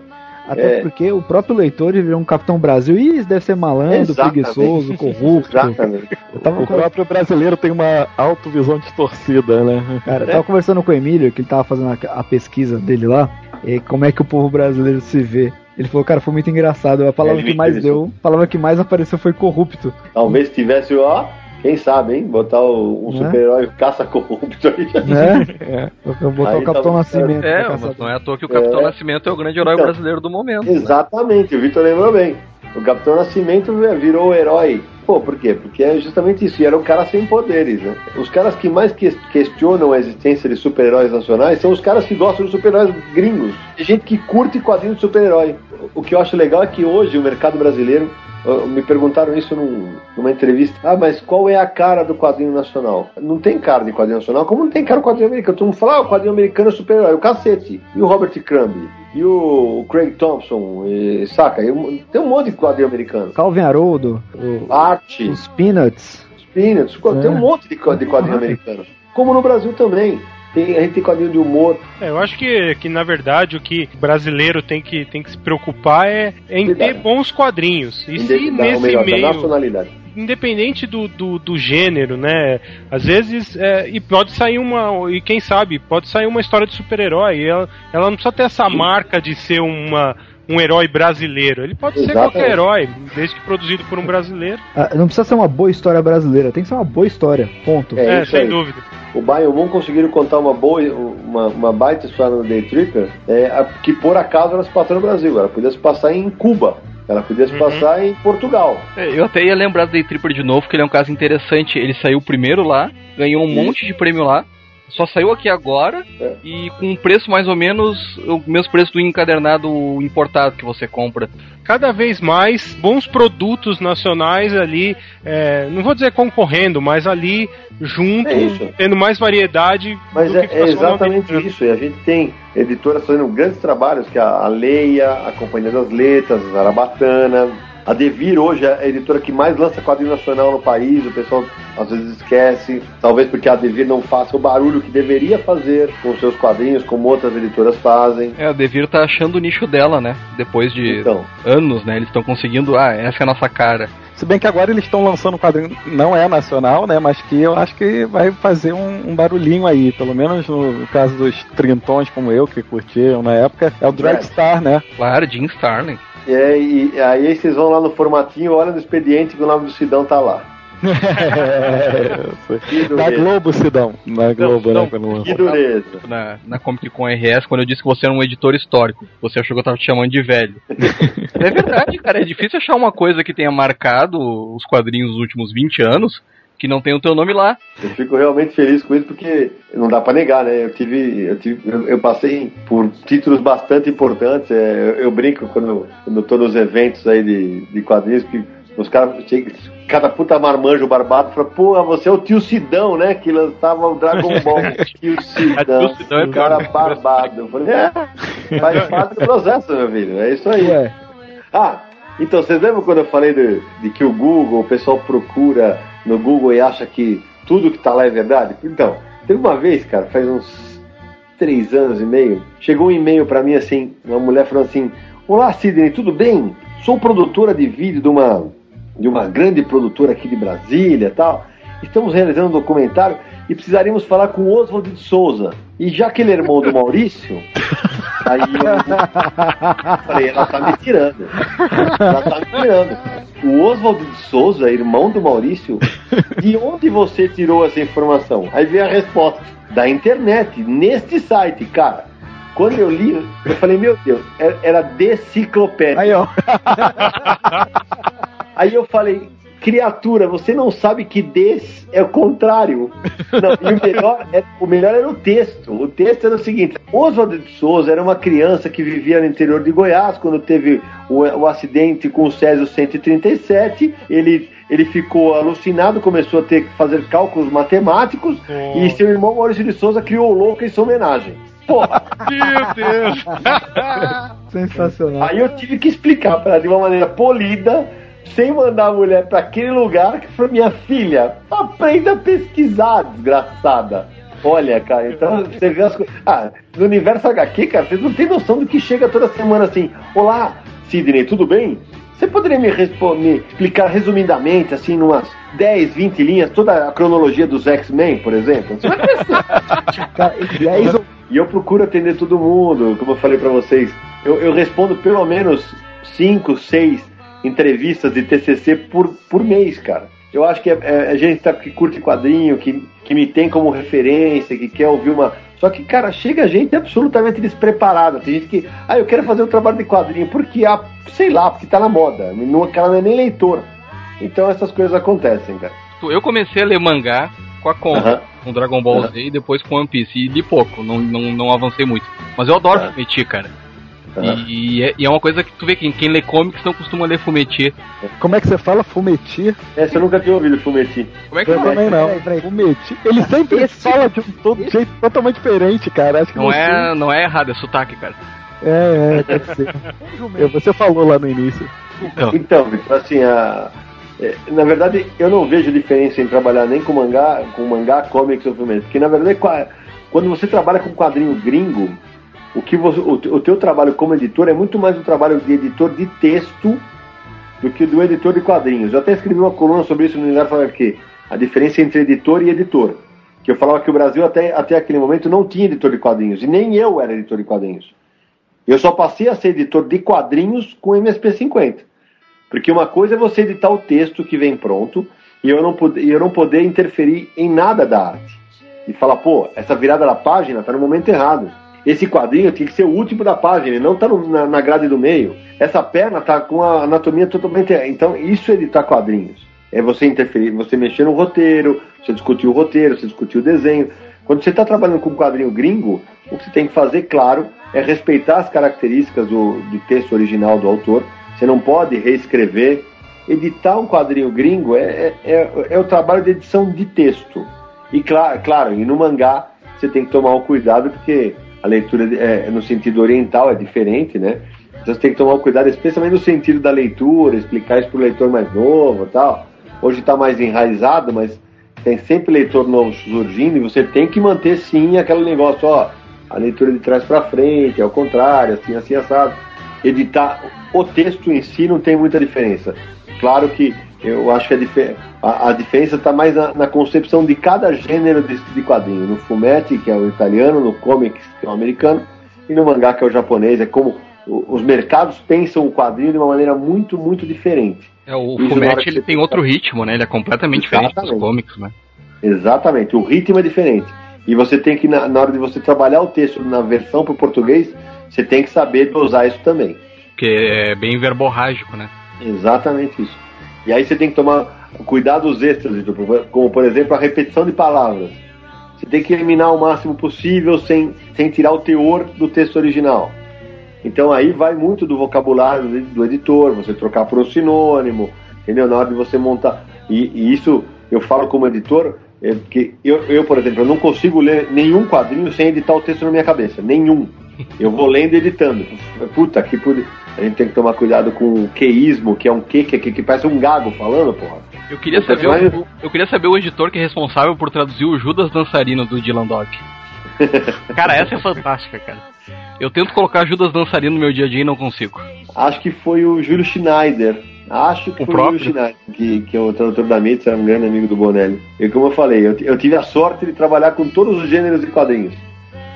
Até É. porque o próprio leitor ele virou um Capitão Brasil. Ih, isso deve ser malandro, Exatamente. preguiçoso, corrupto. Exatamente. O com- próprio brasileiro tem uma autovisão distorcida, né? Cara, eu tava conversando com o Emílio, que ele tava fazendo a, a pesquisa dele lá, e como é que o povo brasileiro se vê. Ele falou, cara, foi muito engraçado. A palavra Ele que mais deu, a palavra que mais apareceu foi corrupto. Talvez tivesse, ó, quem sabe, hein? Botar o, um Né? super-herói caça-corrupto aí. já- Né? É. Eu botar Aí o Capitão tava- Nascimento. É, mas não é à toa que o Capitão É. Nascimento é o grande herói Então. brasileiro do momento. né? Exatamente, o Vitor lembrou bem. O Capitão Nascimento virou o herói. Pô, por quê? Porque é justamente isso. E um cara sem poderes, né? Os caras que mais que- questionam a existência de super-heróis nacionais são os caras que gostam de super-heróis gringos. Tem gente que curte quadrinhos de super-herói. O que eu acho legal é que hoje o mercado brasileiro. Uh, Me perguntaram isso num- numa entrevista. Ah, mas qual é a cara do quadrinho nacional? Não tem cara de quadrinho nacional, como não tem cara do quadrinho americano. Todo mundo fala, ah, o quadrinho americano é super-herói. O cacete. E o Robert Crumb? E o Craig Thompson? E, saca? E tem um monte de quadrinho americano. Calvin Haroldo, o- Arte, os Peanuts. os Peanuts, tem É. um monte de, de quadrinho americano. Como no Brasil também. Tem, a gente tem quadrinho de humor. É, eu acho que, que na verdade o que o brasileiro tem que, tem que se preocupar é, é em ter bons quadrinhos. E se nesse melhor, meio, nacionalidade. independente do, do, do gênero, né? Às vezes, é, e pode sair uma, e quem sabe, pode sair uma história de super-herói. e Ela, ela não precisa ter essa marca de ser uma, um herói brasileiro. Ele pode ser Exatamente. qualquer herói, desde que produzido por um brasileiro. Ah, não precisa ser uma boa história brasileira, tem que ser uma boa história. Ponto. É, É, sem aí. dúvida. O Bayern Moon conseguiram contar uma boa, uma, uma baita história no Day Tripper, é, que por acaso ela se passou no Brasil. Ela podia se passar em Cuba. Ela podia se Uhum. passar em Portugal. É, Eu até ia lembrar do Day Tripper de novo, que ele é um caso interessante. Ele saiu primeiro lá, ganhou um Isso. monte de prêmio lá, só saiu aqui agora É. e com um preço mais ou menos o mesmo preço do encadernado importado que você compra. cada vez mais bons produtos nacionais ali, é, não vou dizer concorrendo, mas ali junto, É tendo mais variedade Mas do é, é exatamente isso. E a gente tem editoras fazendo grandes trabalhos, que é a Leia, a Companhia das Letras, a Zarabatana. A Devir hoje é a editora que mais lança quadrinho nacional no país, o pessoal às vezes esquece, talvez porque a Devir não faça o barulho que deveria fazer com seus quadrinhos, como outras editoras fazem. É, a Devir tá achando o nicho dela, né? Depois de Então, anos, né? Eles estão conseguindo, ah, essa é a nossa cara. Se bem que agora eles estão lançando um quadrinho, não é nacional, né? Mas que eu acho que vai fazer um, um barulhinho aí. Pelo menos no caso dos trintões como eu, que curtiam na época, é o Dragstar, né? Claro, Jim Starlin. e, aí- e aí vocês vão lá no formatinho, olham no expediente que o nome do Sidão tá lá. Dureza. Globo, Sidão. Na Globo, não, né? Quando lançou. Que dureza. Na, na Comic Con RS, quando eu disse que você era um editor histórico. Você achou que eu tava te chamando de velho. é verdade, cara. É difícil achar uma coisa que tenha marcado os quadrinhos dos últimos 20 anos que não tem o teu nome lá. Eu fico realmente feliz com isso porque não dá pra negar, né? Eu tive, eu, tive, eu, eu passei por títulos bastante importantes. é, eu, eu brinco quando, quando eu tô nos eventos aí de, de quadrinhos que os caras chegam, cada puta marmanjo barbado fala, pô, você é o tio Sidão, né? Que lançava o Dragon Ball. tio Sidão, Tio Sidão é o cara pior. barbado. Eu falei, é, faz parte do processo, meu filho. É isso aí. Ué, Ah, então vocês lembram quando eu falei de, de que o Google, o pessoal procura no Google e acha que tudo que tá lá é verdade? Então, teve uma vez, cara, faz uns três anos e meio, chegou um e-mail pra mim assim, uma mulher falando assim: Olá, Sidney, tudo bem? Sou produtora de vídeo de uma, de uma grande produtora aqui de Brasília e tal. Estamos realizando um documentário e precisaríamos falar com o Oswald de Souza. E já que ele é irmão do Maurício, aí eu falei, ela tá me tirando. Ela tá me tirando. O Oswald de Souza, irmão do Maurício, de onde você tirou essa informação? Aí veio a resposta, da internet, neste site, cara. Quando eu li, eu falei, meu Deus, era, era deciclopédia. Aí, ó. Aí eu falei, criatura, você não sabe que des é o contrário. Não, e o melhor, é- o melhor era o texto. O texto era o seguinte: Oswald de Souza era uma criança que vivia no interior de Goiás quando teve o, o acidente com o Césio 137. Ele, ele ficou alucinado, começou a ter que fazer cálculos matemáticos e seu irmão Maurício de Souza criou o louco em sua homenagem. Porra, Meu Deus! Sensacional. Aí eu tive que explicar para ela de uma maneira polida, sem mandar a mulher para aquele lugar, que foi minha filha. Aprenda a pesquisar, desgraçada. Olha, cara, então você vê as coisas. Ah, no universo HQ, cara, vocês não têm noção do que chega toda semana assim. Olá, Sidney, tudo bem? Você poderia me, me explicar resumidamente, assim, numas 10, 20 linhas, toda a cronologia dos X-Men, por exemplo? Você vai. Cara, e 10 ou E eu procuro atender todo mundo, como eu falei pra vocês. Eu, eu respondo pelo menos 5, 6 entrevistas de TCC por, por mês, cara. Eu acho que é, é- a gente tá, que curte quadrinho, que, que me tem como referência, que quer ouvir uma. Só que, cara, chega gente absolutamente despreparada. Tem gente que. Ah, eu quero fazer um trabalho de quadrinho, porque, ah, sei lá, porque tá na moda. Não, cara não é nem leitor. Então essas coisas acontecem, cara. Eu comecei a ler mangá com a Conta, Aham. com Dragon Ball Aham. Z e depois com One Piece. E li pouco, não, não, não avancei muito. Mas eu adoro Aham. Fumetti, cara. Aham. E, é, e é uma coisa que tu vê que quem lê comics não costuma ler Fumetti. Como é que você fala Fumeti? Essa eu nunca tinha ouvido Fumeti. Como é que Eu fala? também não. peraí, peraí. Fumeti. Ele sempre fala de um todo jeito totalmente diferente, cara. Acho que Não não é, não é errado, é sotaque, cara. É, é, deve ser. Eu- Você falou lá no início. Então, Então, assim, a, é, na verdade, eu não vejo diferença em trabalhar nem com mangá, com mangá, comics ou filme, porque na verdade, qua- quando você trabalha com quadrinho gringo, o que você, o, o teu trabalho como editor é muito mais um trabalho de editor de texto do que do editor de quadrinhos. Eu até escrevi uma coluna sobre isso no Universo HQ, a diferença entre editor e editor. Que eu falava que o Brasil até, até aquele momento não tinha editor de quadrinhos, e nem eu era editor de quadrinhos. Eu só passei a ser editor de quadrinhos com MSP50. Porque uma coisa é você editar o texto que vem pronto e eu não, e eu não poder interferir em nada da arte. E falar, pô, essa virada da página tá no momento errado. Esse quadrinho tem que ser o último da página, ele não tá no- na, na grade do meio. Essa perna tá com a anatomia totalmente. Então, isso é editar quadrinhos. É você interferir, você mexer no roteiro, você discutir o roteiro, você discutir o desenho. Quando você está trabalhando com um quadrinho gringo, o que você tem que fazer, claro, é respeitar as características do, do texto original do autor. Você não pode reescrever. Editar um quadrinho gringo é, é, é, é o trabalho de edição de texto. E claro, claro, e no mangá você tem que tomar um cuidado porque a leitura é, no sentido oriental é diferente, né? Então você tem que tomar cuidado, especialmente no sentido da leitura, explicar isso para o leitor mais novo tal. Hoje está mais enraizado, mas tem sempre leitor novo surgindo e você tem que manter sim aquele negócio, ó, a leitura de trás para frente, ao contrário, assim, assim, assado. Editar o texto em si não tem muita diferença. Claro que eu acho que a, a- a diferença está mais na, na concepção de cada gênero de, de quadrinho. No fumetti, que é o italiano, no comics, que é o americano, e no mangá, que é o japonês. É como os mercados pensam o quadrinho de uma maneira muito, muito diferente. é, o Fumetti ele tem outro ritmo, né? Ele é completamente diferente dos Exatamente. comics, né? Exatamente, o ritmo é diferente. E você tem que, na, na hora de você trabalhar o texto na versão para o português, você tem que saber dosar isso também. Porque é bem verborrágico, né? Exatamente isso. E aí você tem que tomar cuidados extras, como por exemplo a repetição de palavras. Você tem que eliminar o máximo possível sem, sem tirar o teor do texto original. Então aí vai muito do vocabulário do, editor, você trocar por um sinônimo, entendeu? Na hora de você montar. E, e isso eu falo como editor, é porque eu, eu, por exemplo, eu não consigo ler nenhum quadrinho sem editar o texto na minha cabeça. Nenhum. Eu vou lendo e editando. Puta, que por... a gente tem que tomar cuidado com o queísmo, que é um que, que, que parece um gago falando, porra. Eu queria, saber personagem- o, eu queria saber o editor que é responsável por traduzir o Judas Dançarino do Dylan Dog. Cara, essa é fantástica, cara. Eu tento colocar Judas Dançarino no meu dia a dia e não consigo. Acho que foi o Júlio Schneider. Acho que O foi próprio? o Júlio Schneider, que, que é o tradutor da Mitz, é um grande amigo do Bonelli. E como eu falei, eu, eu tive a sorte de trabalhar com todos os gêneros de quadrinhos.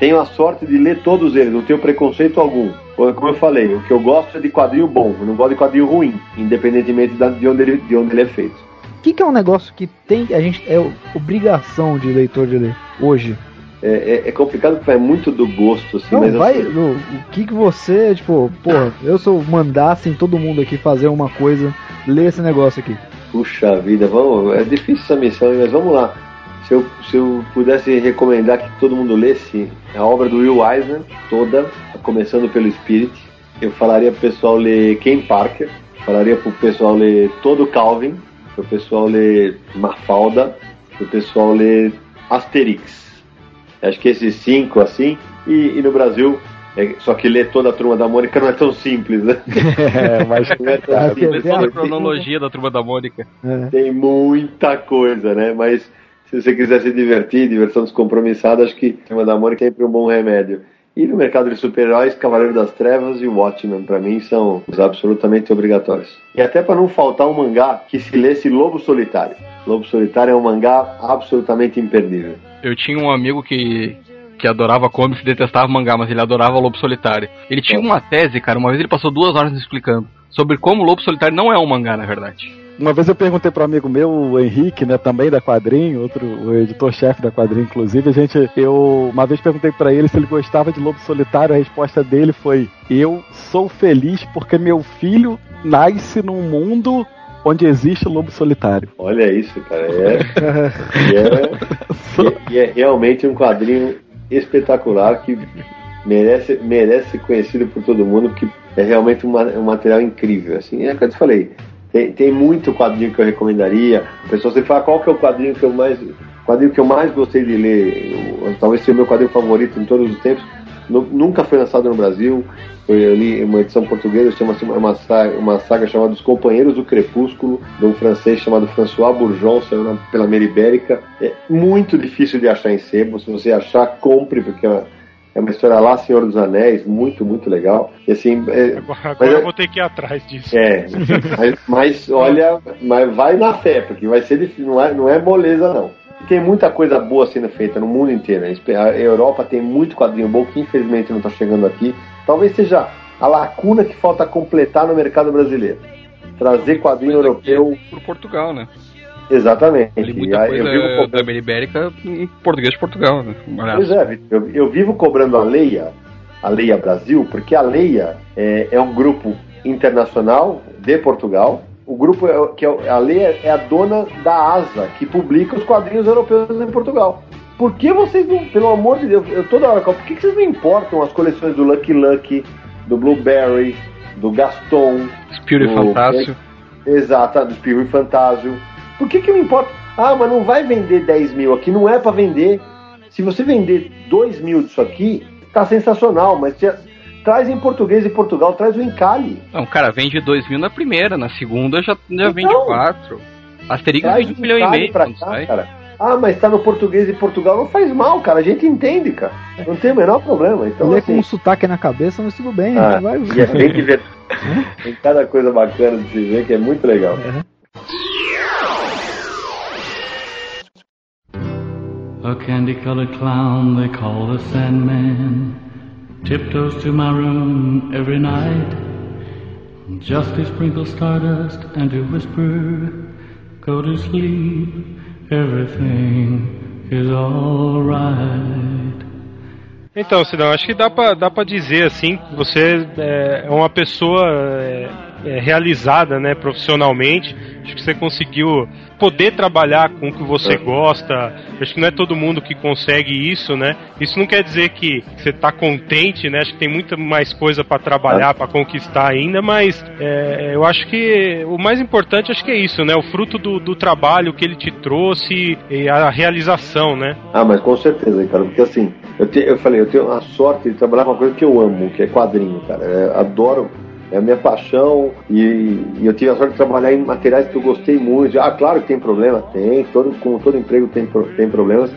Tenho a sorte de ler todos eles, não tenho preconceito algum. Como eu falei, o que eu gosto é de quadrinho bom, eu não gosto de quadrinho ruim, independentemente de, onde ele, de onde ele é feito. O que, que é um negócio que tem a gente é obrigação de leitor de ler hoje? É, é- é complicado porque vai muito do gosto, assim, Não, mas vai. assim, no- o que que você, tipo, porra, eu se eu mandasse em todo mundo aqui fazer uma coisa, ler esse negócio aqui. Puxa vida, vamos, é difícil essa missão, mas vamos lá. Se eu, se eu pudesse recomendar que todo mundo lesse a obra do Will Eisner, toda, começando pelo Spirit, eu falaria pro pessoal ler Ken Parker, falaria pro pessoal ler todo Calvin, pro pessoal ler Mafalda, pro pessoal ler Asterix. Acho que esses cinco, assim, e, e no Brasil, é, só que ler toda a turma da Mônica não é tão simples, né? É, mas Não é tão simples. Toda a cronologia da turma da Mônica. É. Tem muita coisa, né? Mas se você quiser se divertir, diversão descompromissada, acho que Turma da Mônica é sempre um bom remédio. E no mercado de super-heróis, Cavaleiro das Trevas e Watchmen, pra mim, são os absolutamente obrigatórios. E até pra não faltar um mangá que se lesse Lobo Solitário. Lobo Solitário é um mangá absolutamente imperdível. Eu tinha um amigo que, que adorava comics e detestava mangá, mas ele adorava Lobo Solitário. Ele tinha uma tese, cara, uma vez ele passou duas horas me explicando sobre como Lobo Solitário não é um mangá, na verdade. Uma vez eu perguntei para um amigo meu, o Henrique, né, também da Quadrinho, outro editor-chefe da Quadrinho, inclusive, a gente, eu uma vez perguntei para ele se ele gostava de Lobo Solitário, a resposta dele foi: "Eu sou feliz porque meu filho nasce num mundo onde existe Lobo Solitário". Olha isso, cara. É, e é, e- é realmente um quadrinho espetacular que merece, merece ser conhecido por todo mundo, porque é realmente um, ma- um material incrível. Assim, é o que eu te falei. Tem, tem muito quadrinho que eu recomendaria. A pessoa sempre fala qual que é o quadrinho que eu mais, quadrinho que eu mais gostei de ler. Eu- talvez seja o meu quadrinho favorito em todos os tempos. Nu- nunca foi lançado no Brasil. Eu li uma edição portuguesa, chama-se uma, saga, uma saga chamada Os Companheiros do Crepúsculo, de um francês chamado François Bourgeon, saiu na- pela Meribérica. É muito difícil de achar em sebo. Se você achar, compre, porque é uma, é uma história lá, Senhor dos Anéis, muito, muito legal. E assim, é, Agora, agora é- eu vou ter que ir atrás disso. é, mas, mas olha, mas vai na fé, porque vai ser difícil, não é, não é moleza não. E tem muita coisa boa sendo feita no mundo inteiro. né? A Europa tem muito quadrinho bom que infelizmente não está chegando aqui. Talvez seja a lacuna que falta completar no mercado brasileiro. Trazer quadrinho europeu, Por Portugal, né? Exatamente. Muita coisa eu vivo da cobrando- Ibérica em português de Portugal, né? Pois é, eu, eu vivo cobrando a Leia, a Leia Brasil, porque a Leia é, é um grupo internacional de Portugal. O grupo é, que é, a Leia é a dona da ASA, que publica os quadrinhos europeus em Portugal. Por que vocês não, pelo amor de Deus, eu toda hora, por que, vocês não importam as coleções do Lucky Lucky, do Blueberry, do Gaston, Espírito do- Fantástico. Exato, do Espirro e Fantásio. Por que que não importa? Ah, mas não vai vender 10 mil aqui, não é pra vender. Se você vender 2 mil disso aqui, tá sensacional, mas se- traz em português de Portugal, traz o encalhe. Não, cara, vende 2 mil na primeira, na segunda já, já vende Então. 4. Asterix vende o 1 milhão e meio pra cá, cara. Ah, mas tá no português de Portugal, não faz mal, cara, a gente entende, cara. Não tem o menor problema. Então, Lê assim, com um sotaque na cabeça, mas tudo bem. ah, vai, e é bem divertido. Tem cada coisa bacana de se ver que é muito legal. A candy colored clown they call the Sandman. Tiptoes to my room every night. Just to sprinkle stardust and to whisper, Go to sleep, everything is alright. Então, Sidão, acho que dá pra, dá pra dizer assim você é, uma pessoa é, é, realizada, né, profissionalmente. Acho que você conseguiu poder trabalhar com o que você gosta. Acho que não é todo mundo que consegue isso, né? Isso não quer dizer que você tá contente, né? Acho que tem muita mais coisa pra trabalhar, pra conquistar ainda, mas é, eu acho que o mais importante acho que é isso, né? O fruto do, do trabalho que ele te trouxe e a realização, né? Ah, mas com certeza, cara, porque assim, eu, te- eu falei, eu tenho a sorte de trabalhar com uma coisa que eu amo, que é quadrinho, cara. Eu adoro, é a minha paixão e, e eu tive a sorte de trabalhar em materiais que eu gostei muito. Ah, claro que tem problema, tem, todo, como todo emprego tem, tem problemas,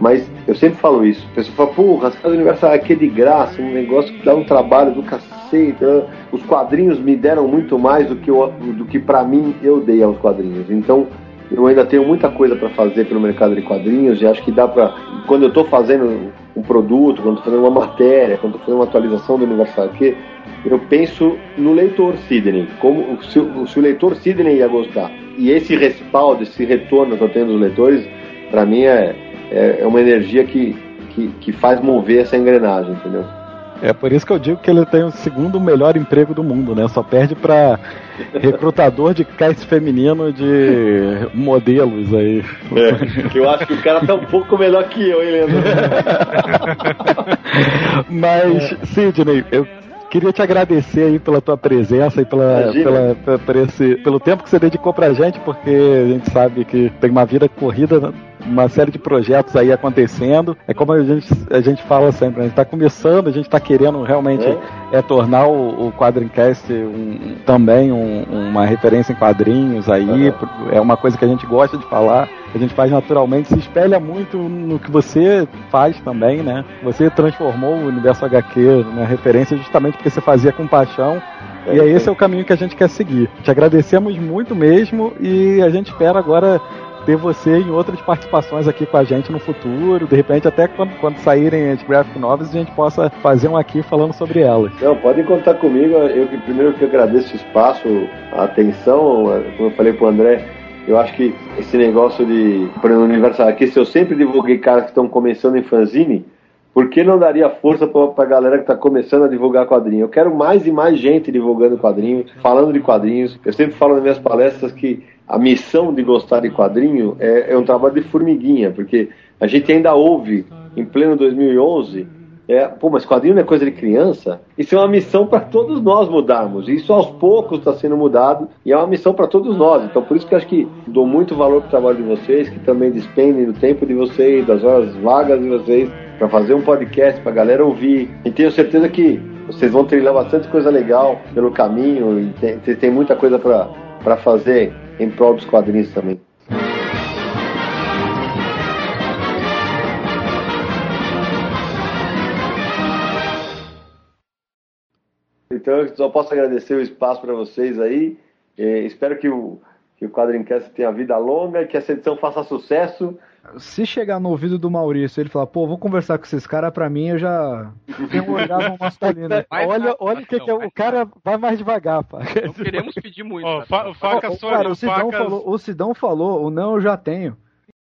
mas eu sempre falo isso. A pessoa fala, casas universitárias aqui é de graça, um negócio que dá um trabalho do cacete. ah, Os quadrinhos me deram muito mais do que, do que pra mim eu dei aos quadrinhos. Então, eu ainda tenho muita coisa para fazer pelo mercado de quadrinhos e acho que dá para quando eu estou fazendo um produto, quando estou fazendo uma matéria, quando estou fazendo uma atualização do Universal aqui, eu penso no leitor Sidney, como se, o- se o leitor Sidney ia gostar. E esse respaldo, esse retorno que eu tenho dos leitores, para mim é, é, é uma energia que, que, que faz mover essa engrenagem, entendeu? É por isso que eu digo que ele tem o segundo melhor emprego do mundo, né? Só perde pra recrutador de cast feminino de modelos aí. É, que eu acho que o cara tá um pouco melhor que eu, hein, Leandro? Mas, Sidney, eu queria te agradecer aí pela tua presença e pela, pela, pela- esse- pelo tempo que você dedicou pra gente, porque a gente sabe que tem uma vida corrida, uma série de projetos aí acontecendo. É como a gente, a gente fala sempre, a gente tá começando, a gente tá querendo realmente é, tornar o, o Quadrincast um- também um- uma referência em quadrinhos aí. É uma coisa que a gente gosta de falar. A gente faz naturalmente, se espelha muito no que você faz também, né? Você transformou o universo HQ na referência justamente porque você fazia com paixão. É, e é esse é o caminho que a gente quer seguir. Te agradecemos muito mesmo e a gente espera agora ter você em outras participações aqui com a gente no futuro. De repente, até quando, quando saírem as graphic novels, a gente possa fazer um aqui falando sobre elas. Não, podem contar comigo. Eu primeiro que agradeço o espaço, a atenção, como eu falei pro André, eu acho que esse negócio de, por exemplo, Universal aqui, se eu sempre divulguei caras que estão começando em fanzine, por que não daria força pra, pra galera que tá começando a divulgar quadrinho? Eu quero mais e mais gente divulgando quadrinho, falando de quadrinhos. Eu sempre falo nas minhas palestras que a missão de gostar de quadrinho é, é um trabalho de formiguinha, porque a gente ainda ouve, em pleno 2011, é, pô, mas quadrinho não é coisa de criança? Isso é uma missão para todos nós mudarmos. Isso aos poucos está sendo mudado e é uma missão para todos nós. Então, por isso que eu acho que dou muito valor para o trabalho de vocês, que também despendem do tempo de vocês, das horas vagas de vocês, para fazer um podcast para a galera ouvir. E tenho certeza que vocês vão trilhar bastante coisa legal pelo caminho e tem, tem- muita coisa para fazer em prol dos quadrinhos também. Então eu só posso agradecer o espaço para vocês aí. Eh, espero que o, que o Quadrincast tenha vida longa, que essa edição faça sucesso. Se chegar no ouvido do Maurício ele falar, pô, vou conversar com esses caras, pra mim eu já tenho um orgasmo masculino. olha olha o que, que é. O cara vai mais devagar, pá. Não queremos pedir muito. Né? fa- faca só cara, o Sidão, facas- falou, o Sidão falou, o não eu já tenho.